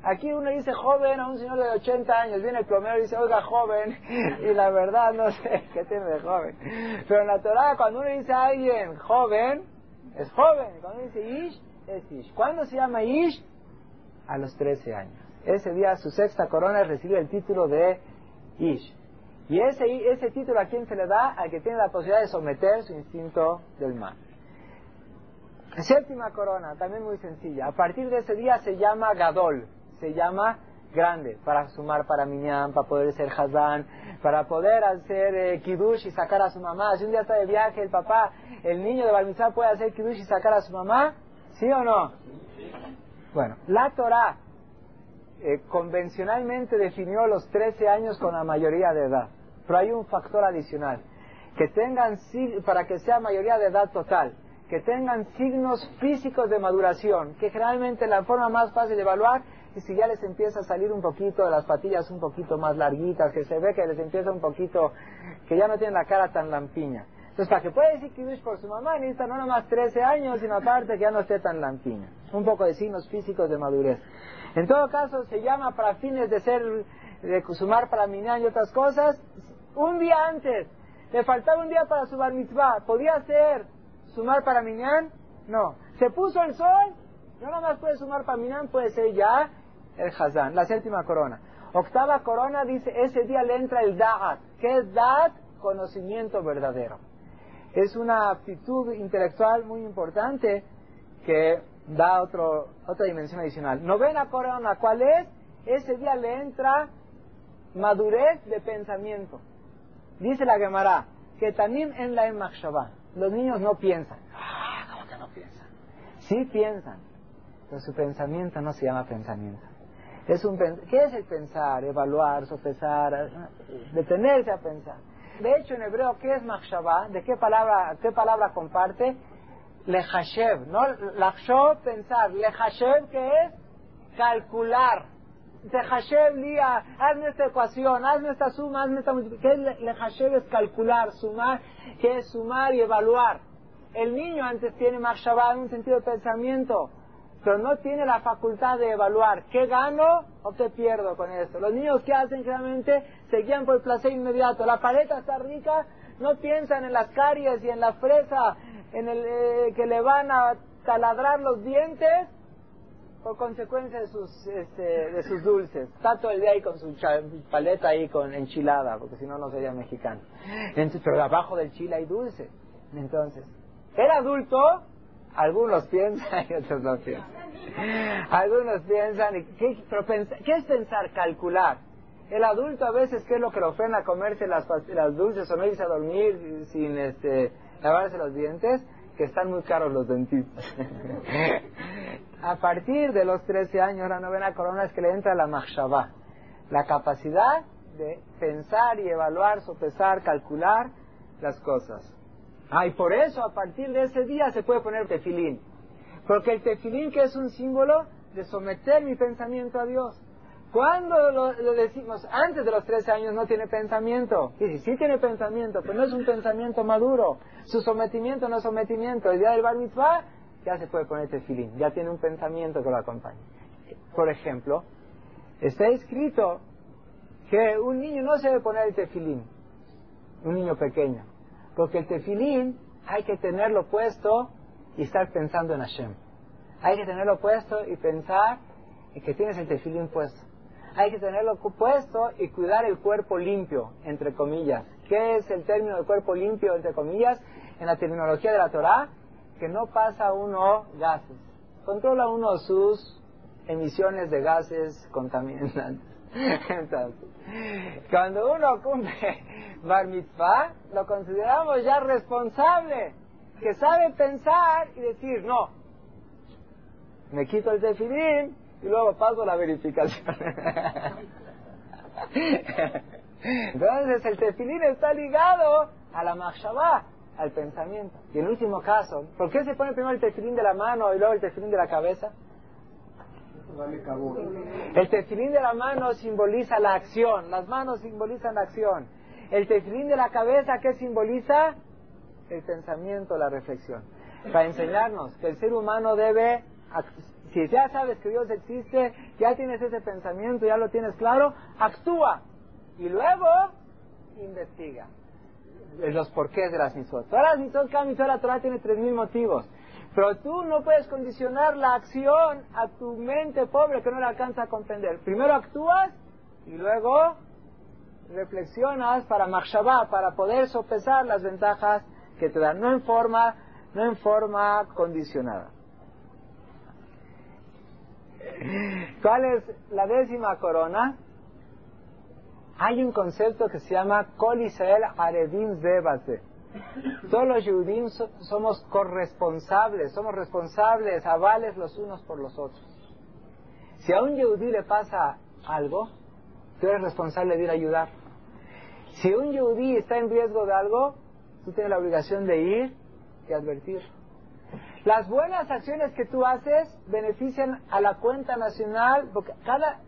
Aquí uno dice joven a un señor de 80 años, viene el plomero y dice, oiga, joven, y la verdad no sé qué tiene de joven. Pero en la Torah, cuando uno dice a alguien joven, es joven. Cuando uno dice Ish, es Ish. ¿Cuándo se llama Ish? A los 13 años. Ese día su sexta corona recibe el título de Ish. Y ese, ese título a quién se le da? Al que tiene la posibilidad de someter su instinto del mal. Séptima corona, también muy sencilla. A partir de ese día se llama Gadol, se llama grande, para sumar para Minyan, para poder ser Hazán, para poder hacer eh, Kiddush y sacar a su mamá. Si un día está de viaje el papá, el niño de Balmizá puede hacer Kiddush y sacar a su mamá, ¿sí o no? Bueno, la Torah eh, convencionalmente definió los 13 años con la mayoría de edad, pero hay un factor adicional, que tengan, para que sea mayoría de edad total, que tengan signos físicos de maduración, que generalmente la forma más fácil de evaluar es si ya les empieza a salir un poquito de las patillas un poquito más larguitas, que se ve que les empieza un poquito, que ya no tienen la cara tan lampiña. Entonces, para que pueda decir Kiddush por su mamá, necesita no nomás 13 años, sino aparte que ya no esté tan lampiña. Un poco de signos físicos de madurez. En todo caso, se llama para fines de ser, de sumar para minyan y otras cosas, un día antes. Le faltaba un día para su bar mitzvah. ¿Podía ser sumar para minyan? No. ¿Se puso el sol? No nomás puede sumar para minyan, puede ser ya el hazán, la séptima corona. Octava corona dice, ese día le entra el da'at. ¿Qué es da'at? Conocimiento verdadero es una aptitud intelectual muy importante que da otro, otra dimensión adicional. Novena corona, ¿cuál es? Ese día le entra madurez de pensamiento. Dice la Gemara, que también en la Machshavah, los niños no piensan. Ah, ¿cómo que no piensan? Sí piensan, pero su pensamiento no se llama pensamiento. Es un, ¿Qué es el pensar? Evaluar, sopesar, detenerse a pensar. De hecho, en hebreo, ¿qué es machshavah? ¿De qué palabra, qué palabra comparte? Lehashev, ¿no? Lachshov, pensar. Lehashev, ¿qué es? Calcular. Lehashev, lía, hazme esta ecuación, hazme esta suma, hazme esta multiplicación. ¿Qué es Lehashev? Es calcular, sumar. ¿Qué es sumar y evaluar? El niño antes tiene machshavah en un sentido de pensamiento pero no tiene la facultad de evaluar qué gano o qué pierdo con esto. Los niños que hacen generalmente se guían por el placer inmediato. La paleta está rica, no piensan en las caries y en la fresa, en el eh, que le van a taladrar los dientes por consecuencia de sus este, de sus dulces. Está todo el día ahí con su paleta ahí con enchilada, porque si no no sería mexicano. Pero abajo del chile hay dulce. Entonces, el adulto algunos piensan y otros no piensan. Algunos piensan, ¿qué, ¿qué es pensar? Calcular. El adulto a veces, ¿qué es lo que lo ofende a comerse las, dulces o no irse a dormir sin este, lavarse los dientes? Que están muy caros los dentistas. a partir de los 13 años, la novena corona es que le entra la machshavah, la capacidad de pensar y evaluar, sopesar, calcular las cosas. Ah, y por eso a partir de ese día se puede poner tefilín. Porque el tefilín que es un símbolo de someter mi pensamiento a Dios. Cuando lo, decimos antes de los 13 años no tiene pensamiento. Y sí tiene pensamiento, pero no es un pensamiento maduro. Su sometimiento no es sometimiento. El día del bar mitzvah ya se puede poner tefilín. Ya tiene un pensamiento que lo acompaña. Por ejemplo, está escrito que un niño no se debe poner el tefilín. Un niño pequeño. Porque el tefilín hay que tenerlo puesto y estar pensando en Hashem. Hay que tenerlo puesto y pensar en que tienes el tefilín puesto. Hay que tenerlo puesto y cuidar el cuerpo limpio, entre comillas. ¿Qué es el término de cuerpo limpio, entre comillas? En la terminología de la Torah, que no pasa uno gases. Controla uno sus emisiones de gases contaminantes. Entonces, cuando uno cumple bar mitzvah, lo consideramos ya responsable, que sabe pensar y decir, no, me quito el tefilín y luego paso la verificación. Entonces el tefilín está ligado a la machshavah, al pensamiento. Y el último caso, ¿por qué se pone primero el tefilín de la mano y luego el tefilín de la cabeza? El tefilín de la mano simboliza la acción, las manos simbolizan la acción. El tefilín de la cabeza, ¿qué simboliza? El pensamiento, la reflexión. Para enseñarnos que el ser humano debe, si ya sabes que Dios existe, ya tienes ese pensamiento, ya lo tienes claro, actúa y luego investiga los porqués de las mitzvot. Todas las mitzvot, cada mitzvot la Torah tiene tres mil motivos. Pero tú no puedes condicionar la acción a tu mente pobre que no le alcanza a comprender. Primero actúas y luego reflexionas para machshavá, para poder sopesar las ventajas que te dan, no en forma, no en forma condicionada. ¿Cuál es la décima corona? Hay un concepto que se llama Kol Israel Arevim Zebase. Todos los Yehudim somos corresponsables, somos responsables, avales los unos por los otros. Si a un Yehudí le pasa algo, tú eres responsable de ir a ayudar. Si un Yehudí está en riesgo de algo, tú tienes la obligación de ir y advertir. Las buenas acciones que tú haces benefician a la cuenta nacional, porque cada,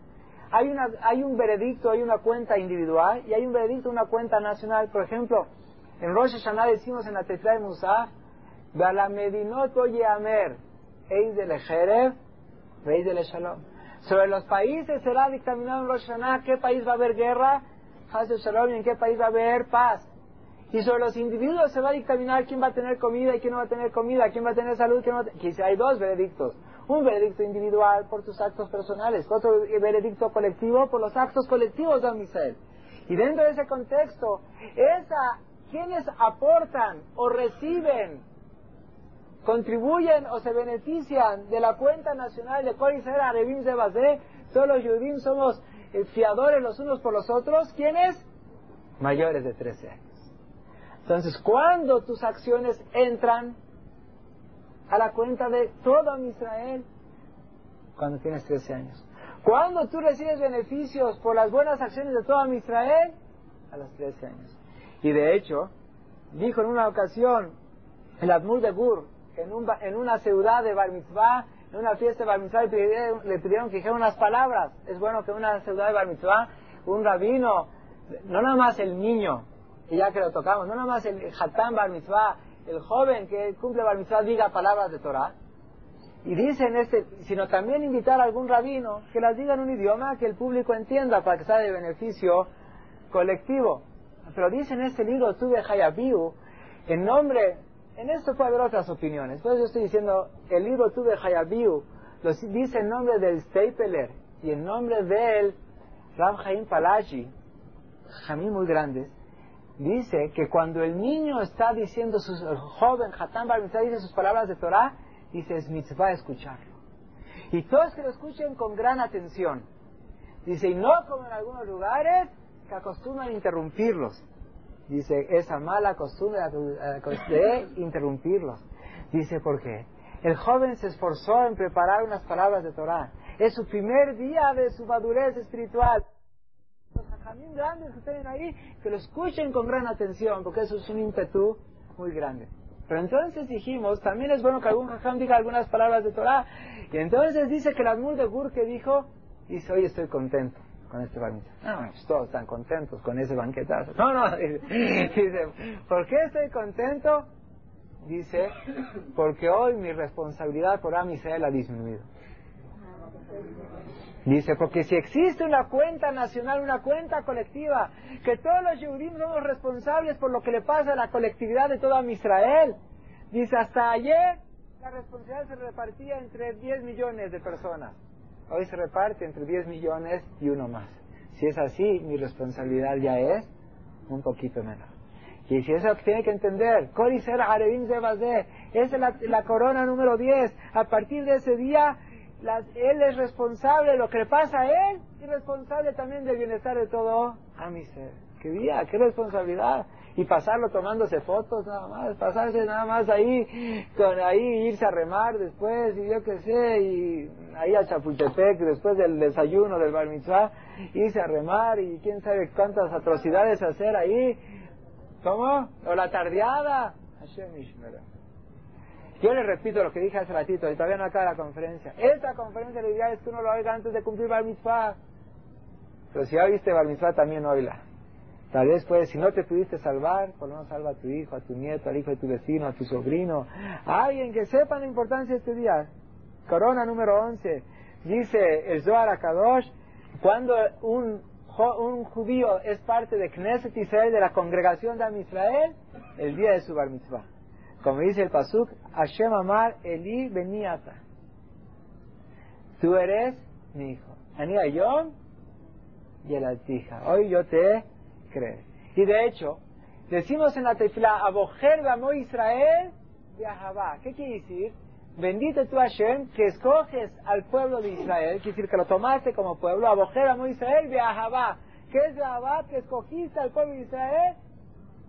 hay, una, hay un veredicto, hay una cuenta individual y hay un veredicto, una cuenta nacional. Por ejemplo, en Rosh Hashanah decimos en la Tefla de Musa, Medinot Amer, Eis del Ejereb, Reis del Shalom. Sobre los países será dictaminado en Rosh Hashanah qué país va a haber guerra, Haz Shalom, y en qué país va a haber paz. Y sobre los individuos se va a dictaminar quién va a tener comida y quién no va a tener comida, quién va a tener salud, quién no va a tener... hay dos veredictos. Un veredicto individual por tus actos personales, otro veredicto colectivo por los actos colectivos de Amisrael. Y dentro de ese contexto, esa quienes aportan o reciben, contribuyen o se benefician de la cuenta nacional de Israel Arevim Zebazé, todos los judíos somos eh, fiadores los unos por los otros, ¿quiénes? Mayores de 13 años. Entonces, cuando tus acciones entran a la cuenta de todo Israel? Cuando tienes 13 años. Cuando tú recibes beneficios por las buenas acciones de todo Israel? A los 13 años. Y de hecho, dijo en una ocasión el Admur de Gur, en, un, en una ciudad de Bar Mitzvah, en una fiesta de Bar Mitzvah, le pidieron, que dijera unas palabras. Es bueno que en una ciudad de Bar Mitzvah, un rabino, no nada más el niño, y ya que lo tocamos, no nada más el Hatán Bar Mitzvah, el joven que cumple Bar Mitzvah diga palabras de Torah. Y dicen este, sino también invitar a algún rabino que las diga en un idioma que el público entienda para que sea de beneficio colectivo. Pero dice en este libro Tuve Hayabiu, en nombre, en esto puede haber otras opiniones, pero yo estoy diciendo, el libro Tuve Hayabiu, dice en nombre del Stapler y en nombre del Ram Haim Palashi, jamí muy grandes, dice que cuando el niño está diciendo, sus, el joven Hatán dice sus palabras de Torah, dice es mitzvah escucharlo. Y todos que lo escuchen con gran atención. Dice, y no como en algunos lugares, que acostumbran interrumpirlos. Dice, esa mala costumbre de interrumpirlos. Dice, ¿por qué? El joven se esforzó en preparar unas palabras de Torah. Es su primer día de su madurez espiritual. Jajamín grandes que estén ahí, que lo escuchen con gran atención, porque eso es un ímpetu muy grande. Pero entonces dijimos, también es bueno que algún jajam diga algunas palabras de Torah. Y entonces dice que el Admur de Gur que dijo, dice, hoy estoy contento con este banquete. No, pues todos están contentos con ese banquetazo. No, no, dice, ¿por qué estoy contento? Dice, porque hoy mi responsabilidad por Amisrael ha disminuido. Dice, porque si existe una cuenta nacional, una cuenta colectiva, que todos los judíos somos responsables por lo que le pasa a la colectividad de toda Israel. Dice, hasta ayer la responsabilidad se repartía entre 10 millones de personas. Hoy se reparte entre 10 millones y uno más. Si es así, mi responsabilidad ya es un poquito menos. Y si eso tiene que entender, esa es la, la corona número 10. A partir de ese día, él es responsable de lo que le pasa a él y responsable también del bienestar de todo a mi ser. ¿Qué día? ¿Qué responsabilidad? Y pasarlo tomándose fotos nada más, pasarse nada más ahí, con ahí irse a remar después y yo qué sé, y ahí a Chapultepec después del desayuno del bar mitzvah, irse a remar y quién sabe cuántas atrocidades hacer ahí. ¿Cómo? O la tardeada. Hashem yo le repito lo que dije hace ratito, y todavía no acaba la conferencia. Esta conferencia la idea es que uno lo oiga antes de cumplir Bar Mitzvah. Pero si ya viste Bar Mitzvah, también oíla. Tal vez pues, si no te pudiste salvar, por lo menos salva a tu hijo, a tu nieto, al hijo de tu vecino, a tu sobrino, a alguien que sepa la importancia de este día. Corona número 11. Dice el Zohar Kadosh, cuando un, un judío es parte de Knesset Israel, de la congregación de Am Israel, el día de su Bar Mitzvah. Como dice el Pasuk, Hashem Amar Eli Beniata. Tú eres mi hijo. Ani Ayom y el Altija. Hoy yo te creo. Y de hecho, decimos en la tefila, Abojer Gamo Israel Yahavá. ¿Qué quiere decir? Bendito tú Hashem que escoges al pueblo de Israel, quiere decir que lo tomaste como pueblo, Abojer Gamo Israel Yahavá. ¿Qué es Yahavá? Que escogiste al pueblo de Israel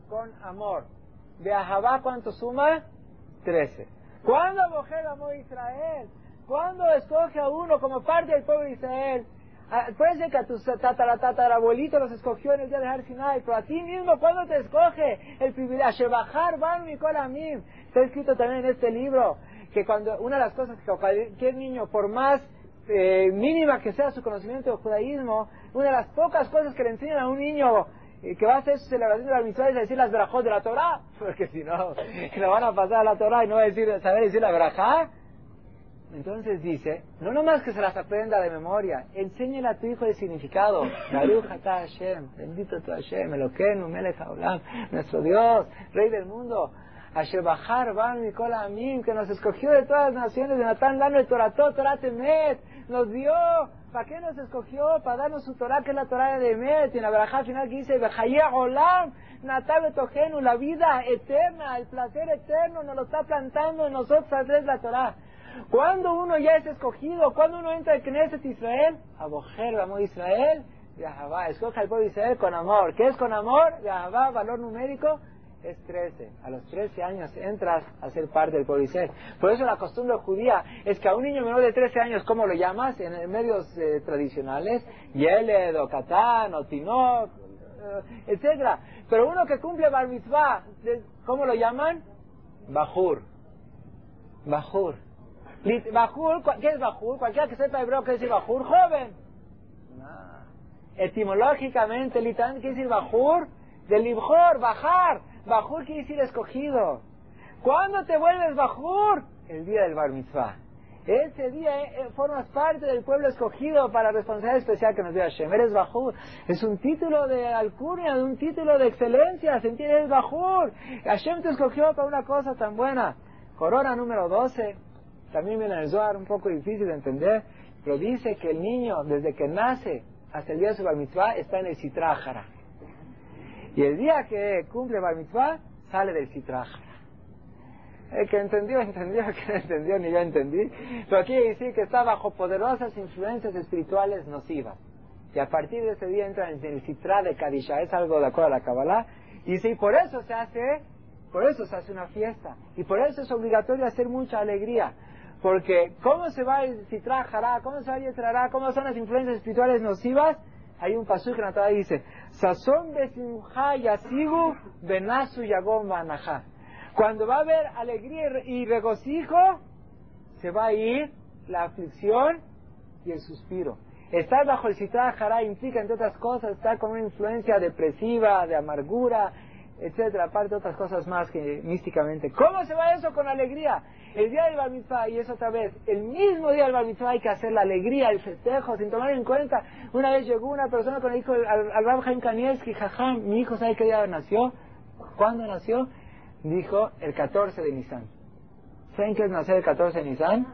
con amor. De Ahabá, ¿cuánto suma? Trece. ¿Cuándo Bojer amó Israel? ¿Cuándo escoge a uno como parte del pueblo de Israel? Ah, puede ser que a tu tatarabuelito los escogió en el día de Har Sinai, pero a ti mismo, ¿cuándo te escoge el privilegio? Bajar van Mim. Está escrito también en este libro que cuando una de las cosas que cualquier niño, por más eh, mínima que sea su conocimiento del judaísmo, una de las pocas cosas que le enseñan a un niño que va a hacer celebración de la mitzvah es decir las verajot de la Torah, porque si no, lo van a pasar a la Torah y no va a decir, saber decir la verajá. Entonces dice, no nomás que se las aprenda de memoria, enséñale a tu hijo el significado. Hashem, bendito tu Hashem, Eloquenu, Melech Haolam, nuestro Dios, Rey del mundo. Asher Bajar, Ban, Mikol Amim, que nos escogió de todas las naciones, de Natán Lano, el Torató, Torah Temet, nos dio ¿Para qué nos escogió? Para darnos su Torah, que es la Torah de Met, y en la verajá final que dice, Olam, Natale Tojenu, la vida eterna, el placer eterno, nos lo está plantando en nosotros a través de la Torah. Cuando uno ya es escogido, cuando uno entra en Knesset Israel, Abojer, vamos Israel, Yahavá, escoja al pueblo de Israel con amor. ¿Qué es con amor? Yahavá, valor numérico, es 13. A los 13 años entras a ser parte del pueblo Por eso la costumbre judía es que a un niño menor de 13 años, ¿cómo lo llamas? En medios eh, tradicionales, Yeled o Katán o Tinoch, eh, etcétera. Pero uno que cumple Bar Mitzvah, ¿cómo lo llaman? Bajur. Bajur. Bajur, ¿qué es Bajur? Cualquiera que sepa hebreo, ¿qué es Bajur? Joven. Etimológicamente, ¿qué es Bajur? Del Libjor, bajar. Bajur quiere decir escogido. ¿Cuándo te vuelves Bajur? El día del Bar Mitzvah. Ese día eh, eh, formas parte del pueblo escogido para responsabilidad especial que nos dio Hashem. Eres Bajur. Es un título de alcurnia, de un título de excelencia. Se entiende, eres Bajur. Hashem te escogió para una cosa tan buena. Corona número 12. También viene el Zohar, un poco difícil de entender. Pero dice que el niño, desde que nace hasta el día de su Bar Mitzvah, está en el Citrájara. Y el día que cumple Bar Mitzvah, sale del Sitraja. El que entendió, entendió, el que no entendió, ni yo entendí. Pero aquí dice que está bajo poderosas influencias espirituales nocivas. Y a partir de ese día entra en el Sitra de Kadisha. Es algo de acuerdo a la Kabbalah. Y y por eso se hace, por eso se hace una fiesta. Y por eso es obligatorio hacer mucha alegría. Porque, ¿cómo se va el Hará? ¿Cómo se va el Yetrará? ¿Cómo son las influencias espirituales nocivas? Hay un paso que la dice, Sazón besimha yasigu benasu yagom banajá. Cuando va a haber alegría y regocijo, se va a ir la aflicción y el suspiro. Estar bajo el citra jara implica, entre otras cosas, estar con una influencia depresiva, de amargura, etcétera, aparte otras cosas más que místicamente. ¿Cómo se va eso con alegría? El día del Bar Mitzvah, y es otra vez, el mismo día del Bar Mitzvah hay que hacer la alegría, el festejo, sin tomar en cuenta. Una vez llegó una persona con el hijo al, al Rab Jaim Kanievski, mi hijo sabe qué día nació, ¿cuándo nació? Dijo el 14 de Nisan. ¿Saben qué es nacer el 14 de Nisan?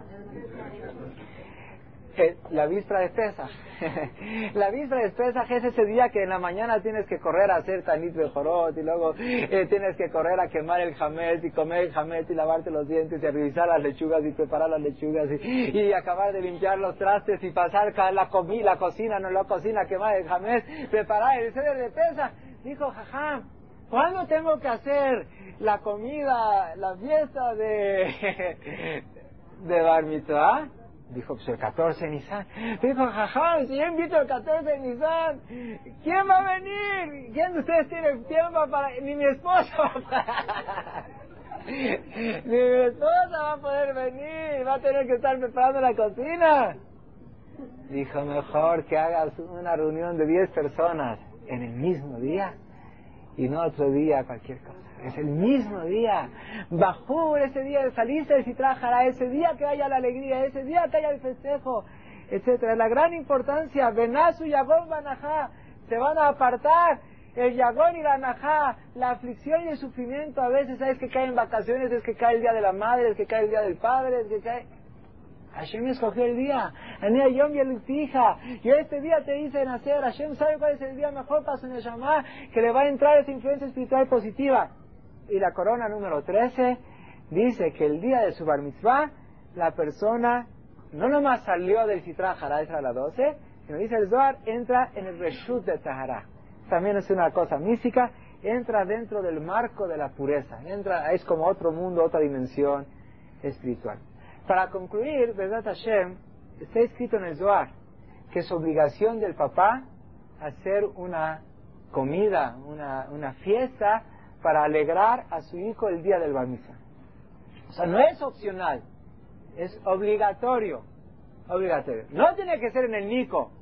La víspera de Pesach. la víspera de Pesach es ese día que en la mañana tienes que correr a hacer tanit bejorot y luego eh, tienes que correr a quemar el jamet y comer el jamet y lavarte los dientes y revisar las lechugas y preparar las lechugas y, acabar de limpiar los trastes y pasar la comida, la cocina, no la cocina, quemar el jamet, preparar el ceder de Pesach. Dijo, jajam, ¿cuándo tengo que hacer la comida, la fiesta de, de Bar? Dijo, pues el 14 de Nisan. Dijo, jaja, si yo invito el 14 de Nisan, ¿quién va a venir? ¿Quién de ustedes tiene tiempo para...? Ni mi esposa va a. Ni mi esposa va a poder venir, va a tener que estar preparando la cocina. Dijo, mejor que hagas una reunión de 10 personas en el mismo día y no otro día cualquier cosa. Es el mismo día. Bajó ese día de salirse y trabajará ese día que haya la alegría, ese día que haya el festejo, etcétera. La gran importancia, Benazu, Yagón, Banajá, se van a apartar. El Yagón y la Najá, la aflicción y el sufrimiento, a veces es que cae en vacaciones, es que cae el día de la madre, es que cae el día del padre, es que cae... Hashem escogió el día. Anía Yom hija. Yo este día te hice nacer. Hashem sabe cuál es el día mejor para su Neshama, que le va a entrar esa influencia espiritual positiva. Y la corona número 13 dice que el día de su bar mitzvah, la persona no nomás salió del Sitra Hará, a la 12, sino dice el Zohar, entra en el Reshut de Tahara. También es una cosa mística, entra dentro del marco de la pureza, entra, es como otro mundo, otra dimensión espiritual. Para concluir, verdad Hashem, está escrito en el Zohar que es obligación del papá hacer una comida, una, una fiesta para alegrar a su hijo el día del bar O sea, no es opcional, es obligatorio. Obligatorio. No tiene que ser en el Nico.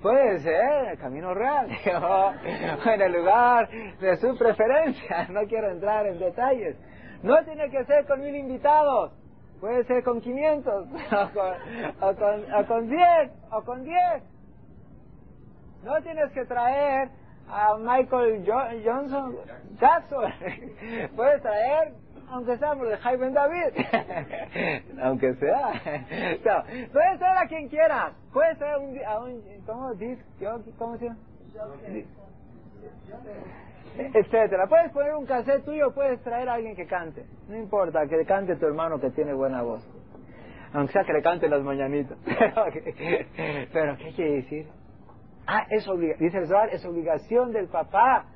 Puede ser en el camino real o en el lugar de su preferencia. No quiero entrar en detalles. No tiene que ser con mil invitados. Puede ser con 500, o con, o con, o con 10, o con 10. No tienes que traer a Michael Johnson, Jackson. Puedes traer, aunque sea por de Jaime David. aunque sea. No, puedes traer a quien quieras. Puedes traer un, a un, ¿cómo, ¿cómo se llama? Etcétera. Puedes poner un cassette tuyo, puedes traer a alguien que cante. No importa, que le cante tu hermano que tiene buena voz. Aunque sea que le cante las mañanitas. Pero, ¿qué quiere decir? Ah, es dice el Zohar, es obligación del papá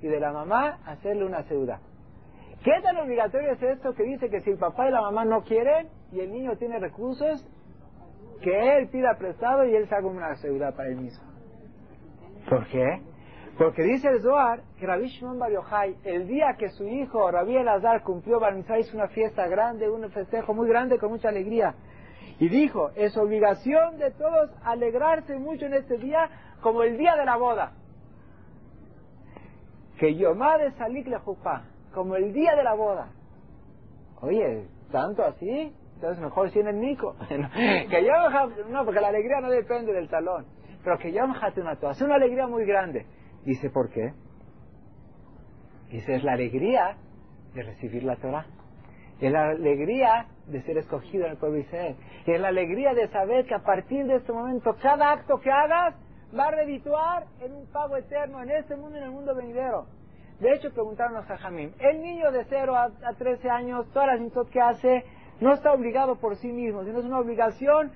y de la mamá hacerle una ceuda. ¿Qué tan obligatorio es esto que dice que si el papá y la mamá no quieren y el niño tiene recursos, que él pida prestado y él se haga una ceuda para él mismo? ¿Por qué? Porque dice el Zohar que Rabbi Shimon Bar Yochai, el día que su hijo Rabbi Elazar cumplió Bar Mitzvah, hizo una fiesta grande, un festejo muy grande con mucha alegría. Y dijo, es obligación de todos alegrarse mucho en este día como el día de la boda. Que Yomá de Salik le como el día de la boda. Oye, ¿tanto así? Entonces mejor si en el Nico. que Yom no, porque la alegría no depende del salón. Pero que Yom Hatunato hace una alegría muy grande. Dice, ¿por qué? Dice, es la alegría de recibir la Torah. Es la alegría de ser escogido en el pueblo de Israel. Es la alegría de saber que a partir de este momento cada acto que hagas va a redituar en un pago eterno en este mundo y en el mundo venidero. De hecho, preguntaron a Jamín, el niño de 0 a, 13 años, todas las que hace, no está obligado por sí mismo, sino es una obligación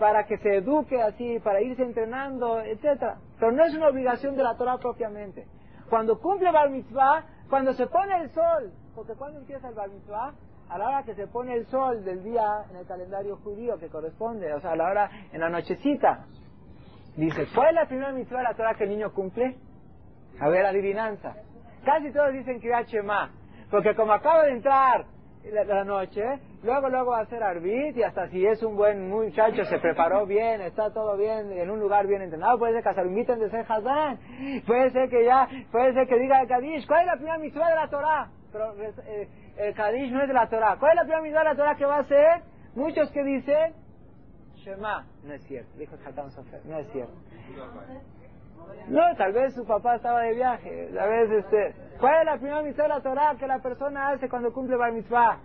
para que se eduque así, para irse entrenando, etcétera. Pero no es una obligación de la Torah propiamente. Cuando cumple Bar Mitzvah, cuando se pone el sol, porque cuando empieza el Bar Mitzvah, a la hora que se pone el sol del día en el calendario judío que corresponde, o sea, a la hora en la nochecita, dice, ¿cuál es la primera mitzvah de la Torah que el niño cumple? A ver, adivinanza. Casi todos dicen que Shema, porque como acaba de entrar la, noche, luego luego hacer arbit y hasta si es un buen muchacho, se preparó bien, está todo bien, en un lugar bien entrenado, puede ser que se lo inviten de ser puede ser que ya, puede ser que diga el Kadish, ¿cuál es la primera mitzvah de la Torah? Pero eh, el Kadish no es de la Torah, ¿cuál es la primera mitzvah de la Torah que va a hacer? Muchos que dicen, Shema, no es cierto, dijo Sofer, no es cierto. No, tal vez su papá estaba de viaje. Tal vez, este, ¿cuál es la primera mitzvah de la Torah que la persona hace cuando cumple Bar Mitzvah?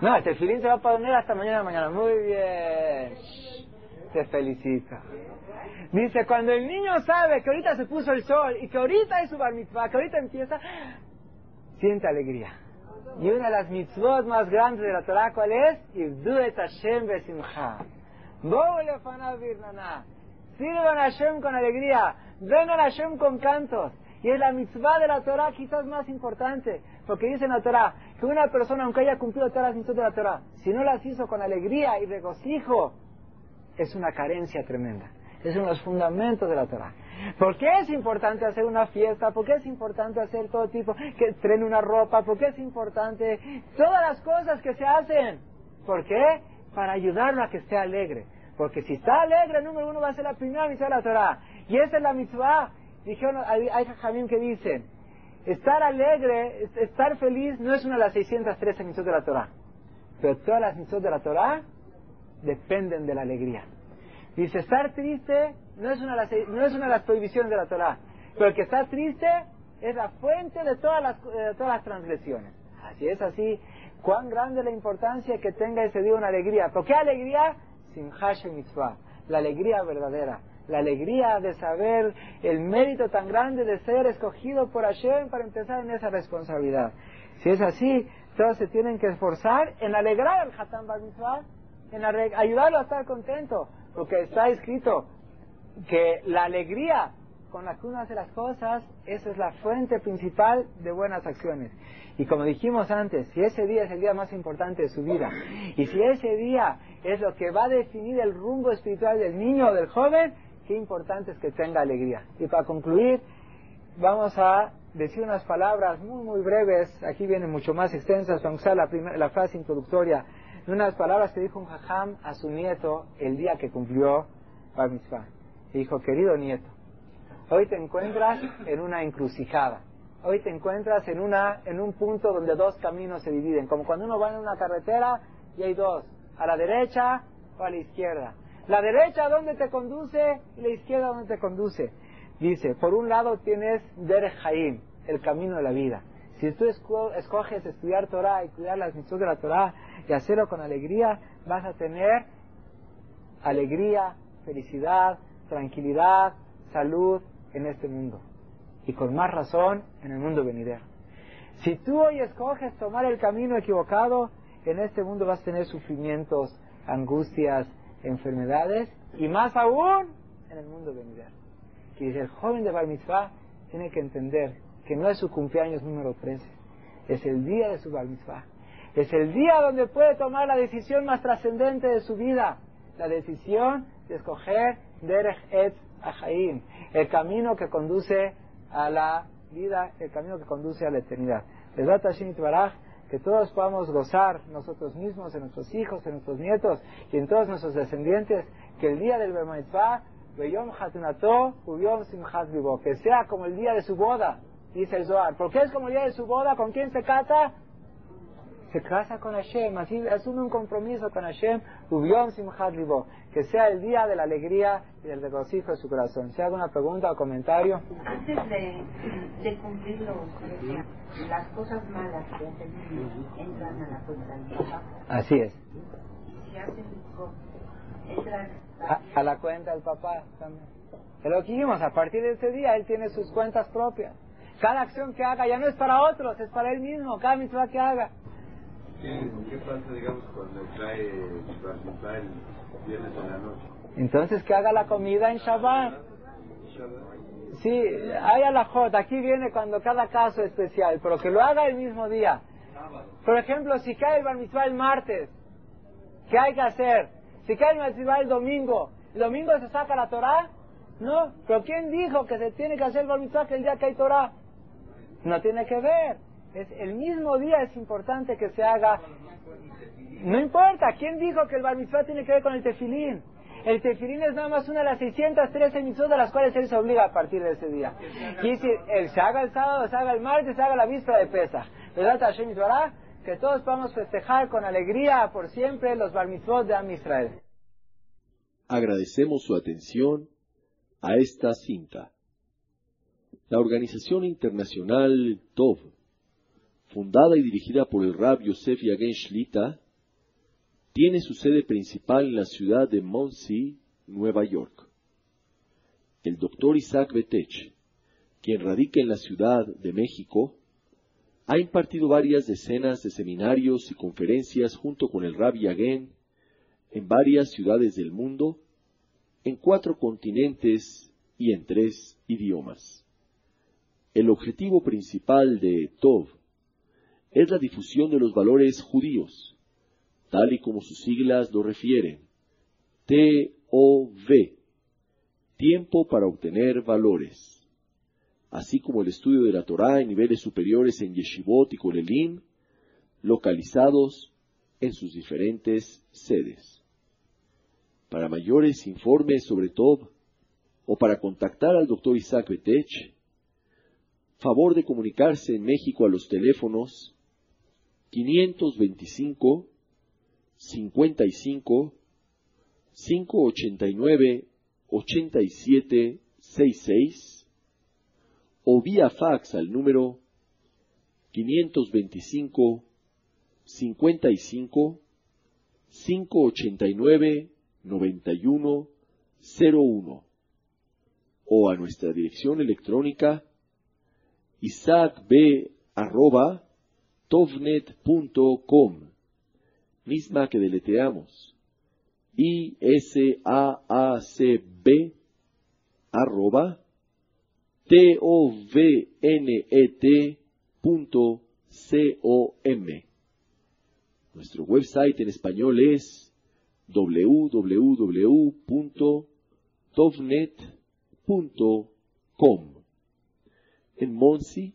No, el tefilín se va a poner hasta mañana mañana. Muy bien. Te felicito. Dice, cuando el niño sabe que ahorita se puso el sol y que ahorita es su bar mitzvah, que ahorita empieza, siente alegría. Y una de las mitzvot más grandes de la Torah, ¿cuál es? et Hashem besimcha. Sirvan a Hashem con alegría. Vengan a Hashem con cantos. Y es la mitzvah de la Torah quizás más importante. Porque dice en la Torah que una persona, aunque haya cumplido todas las mitzvot de la Torah, si no las hizo con alegría y regocijo, es una carencia tremenda. Es uno de los fundamentos de la Torah. ¿Por qué es importante hacer una fiesta? ¿Por qué es importante hacer todo tipo? Que estrene una ropa. ¿Por qué es importante? Todas las cosas que se hacen. ¿Por qué? Para ayudarlo a que esté alegre. Porque si está alegre, número uno va a ser la primera mitzvah de la Torah. Y esa es la mitzvah. Dijeron, hay, hay que dicen, estar alegre, estar feliz no es una de las 613 mitzvot de la Torah. Pero todas las mitzvot de la Torah dependen de la alegría. Dice, estar triste no es una de las, no es una de las prohibiciones de la Torah. Pero el que está triste es la fuente de todas las, todas las transgresiones. Así es así. Cuán grande la importancia que tenga ese día una alegría. ¿Por qué alegría? Sin mitzvah. La alegría verdadera. La alegría de saber el mérito tan grande de ser escogido por Hashem para empezar en esa responsabilidad. Si es así, todos se tienen que esforzar en alegrar al Hatam Bar Mitzvah, en ayudarlo a estar contento, porque está escrito que la alegría con la que uno hace las cosas, esa es la fuente principal de buenas acciones. Y como dijimos antes, si ese día es el día más importante de su vida, y si ese día es lo que va a definir el rumbo espiritual del niño o del joven, qué importante es que tenga alegría. Y para concluir, vamos a decir unas palabras muy, muy breves, aquí vienen mucho más extensas, vamos a usar la, la frase introductoria, unas palabras que dijo un jajam a su nieto el día que cumplió Bar Mitzvah. Dijo, querido nieto, Hoy te encuentras en una encrucijada. Hoy te encuentras en, una, en un punto donde dos caminos se dividen. Como cuando uno va en una carretera y hay dos, a la derecha o a la izquierda. La derecha dónde te conduce y la izquierda dónde te conduce. Dice, por un lado tienes Der Haim, el camino de la vida. Si tú escoges estudiar Torah y cuidar las misiones de la Torah y hacerlo con alegría, vas a tener alegría, felicidad, tranquilidad, salud, en este mundo y con más razón en el mundo venidero. Si tú hoy escoges tomar el camino equivocado, en este mundo vas a tener sufrimientos, angustias, enfermedades y más aún en el mundo venidero. Y el joven de Bar Mitzvah tiene que entender que no es su cumpleaños número 13, es el día de su Bar Mitzvah. Es el día donde puede tomar la decisión más trascendente de su vida, la decisión de escoger Derech Etz El camino que conduce a la vida, el camino que conduce a la eternidad. que todos podamos gozar nosotros mismos, en nuestros hijos, en nuestros nietos y en todos nuestros descendientes, que el día del Bermaitzvah, que sea como el día de su boda, dice el Zohar. ¿Por qué es como el día de su boda? ¿Con quién se casa? Se casa con Hashem, así asume un compromiso con Hashem, que sea el día de la alegría y del regocijo de su corazón. Si hay alguna pregunta o comentario. Antes de, cumplir los, las cosas malas que hacen entran a la cuenta del papá. Así es. Si hacen entran a, a la cuenta del papá también. Pero aquí vimos, a partir de ese día él tiene sus cuentas propias. Cada acción que haga ya no es para otros, es para él mismo, cada misma que haga. ¿Qué pasa, digamos, cuando cae el viernes en la noche? Entonces que haga la comida en Shabbat. Sí, hay alajot. Aquí viene cuando cada caso es especial, pero que lo haga el mismo día. Por ejemplo, si cae el bar mitzvah el martes, ¿qué hay que hacer? Si cae el bar mitzvah el domingo, ¿el domingo se saca la Torah? No, pero ¿quién dijo que se tiene que hacer el bar mitzvah el día que hay Torah? No tiene que ver. Es el mismo día es importante que se haga. No importa, ¿quién dijo que el bar mitzvah tiene que ver con el tefilín? El tefilín es nada más una de las 613 mitzvot de las cuales él se obliga a partir de ese día. Y si él se haga el sábado, se haga el martes, se haga la víspera de pesa. ¿Verdad, Hashem Que todos podamos festejar con alegría por siempre los bar mitzvot de Am Israel. Agradecemos su atención a esta cinta. La Organización Internacional TOV fundada y dirigida por el Rab Yosef Yagen Shlita, tiene su sede principal en la ciudad de Monsey, Nueva York. El doctor Isaac Betech, quien radica en la Ciudad de México, ha impartido varias decenas de seminarios y conferencias junto con el Rab Yagen en varias ciudades del mundo, en cuatro continentes y en tres idiomas. El objetivo principal de Tov es la difusión de los valores judíos, tal y como sus siglas lo refieren. T-O-V, tiempo para obtener valores, así como el estudio de la Torá en niveles superiores en Yeshivot y Kolelim, localizados en sus diferentes sedes. Para mayores informes sobre Tov o para contactar al Dr. Isaac Betech, favor de comunicarse en México a los teléfonos 525 55 589 8766 o vía fax al número 525 55 589 9101 o a nuestra dirección electrónica arroba tovnet.com, misma que deletreamos. I-S-A-A-C-B arroba T-O-V-N-E-T punto C-O-M. Nuestro website en español es www.tovnet.com. En Monsi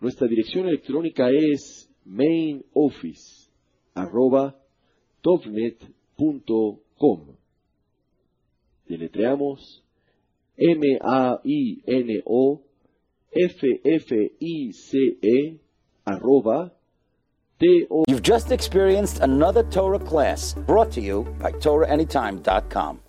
nuestra dirección electrónica es mainoffice.tovnet.com. Deletreamos M-A-I-N-O-F-F-I-C-E T-O. You've just experienced another Torah class brought to you by TorahAnytime.com.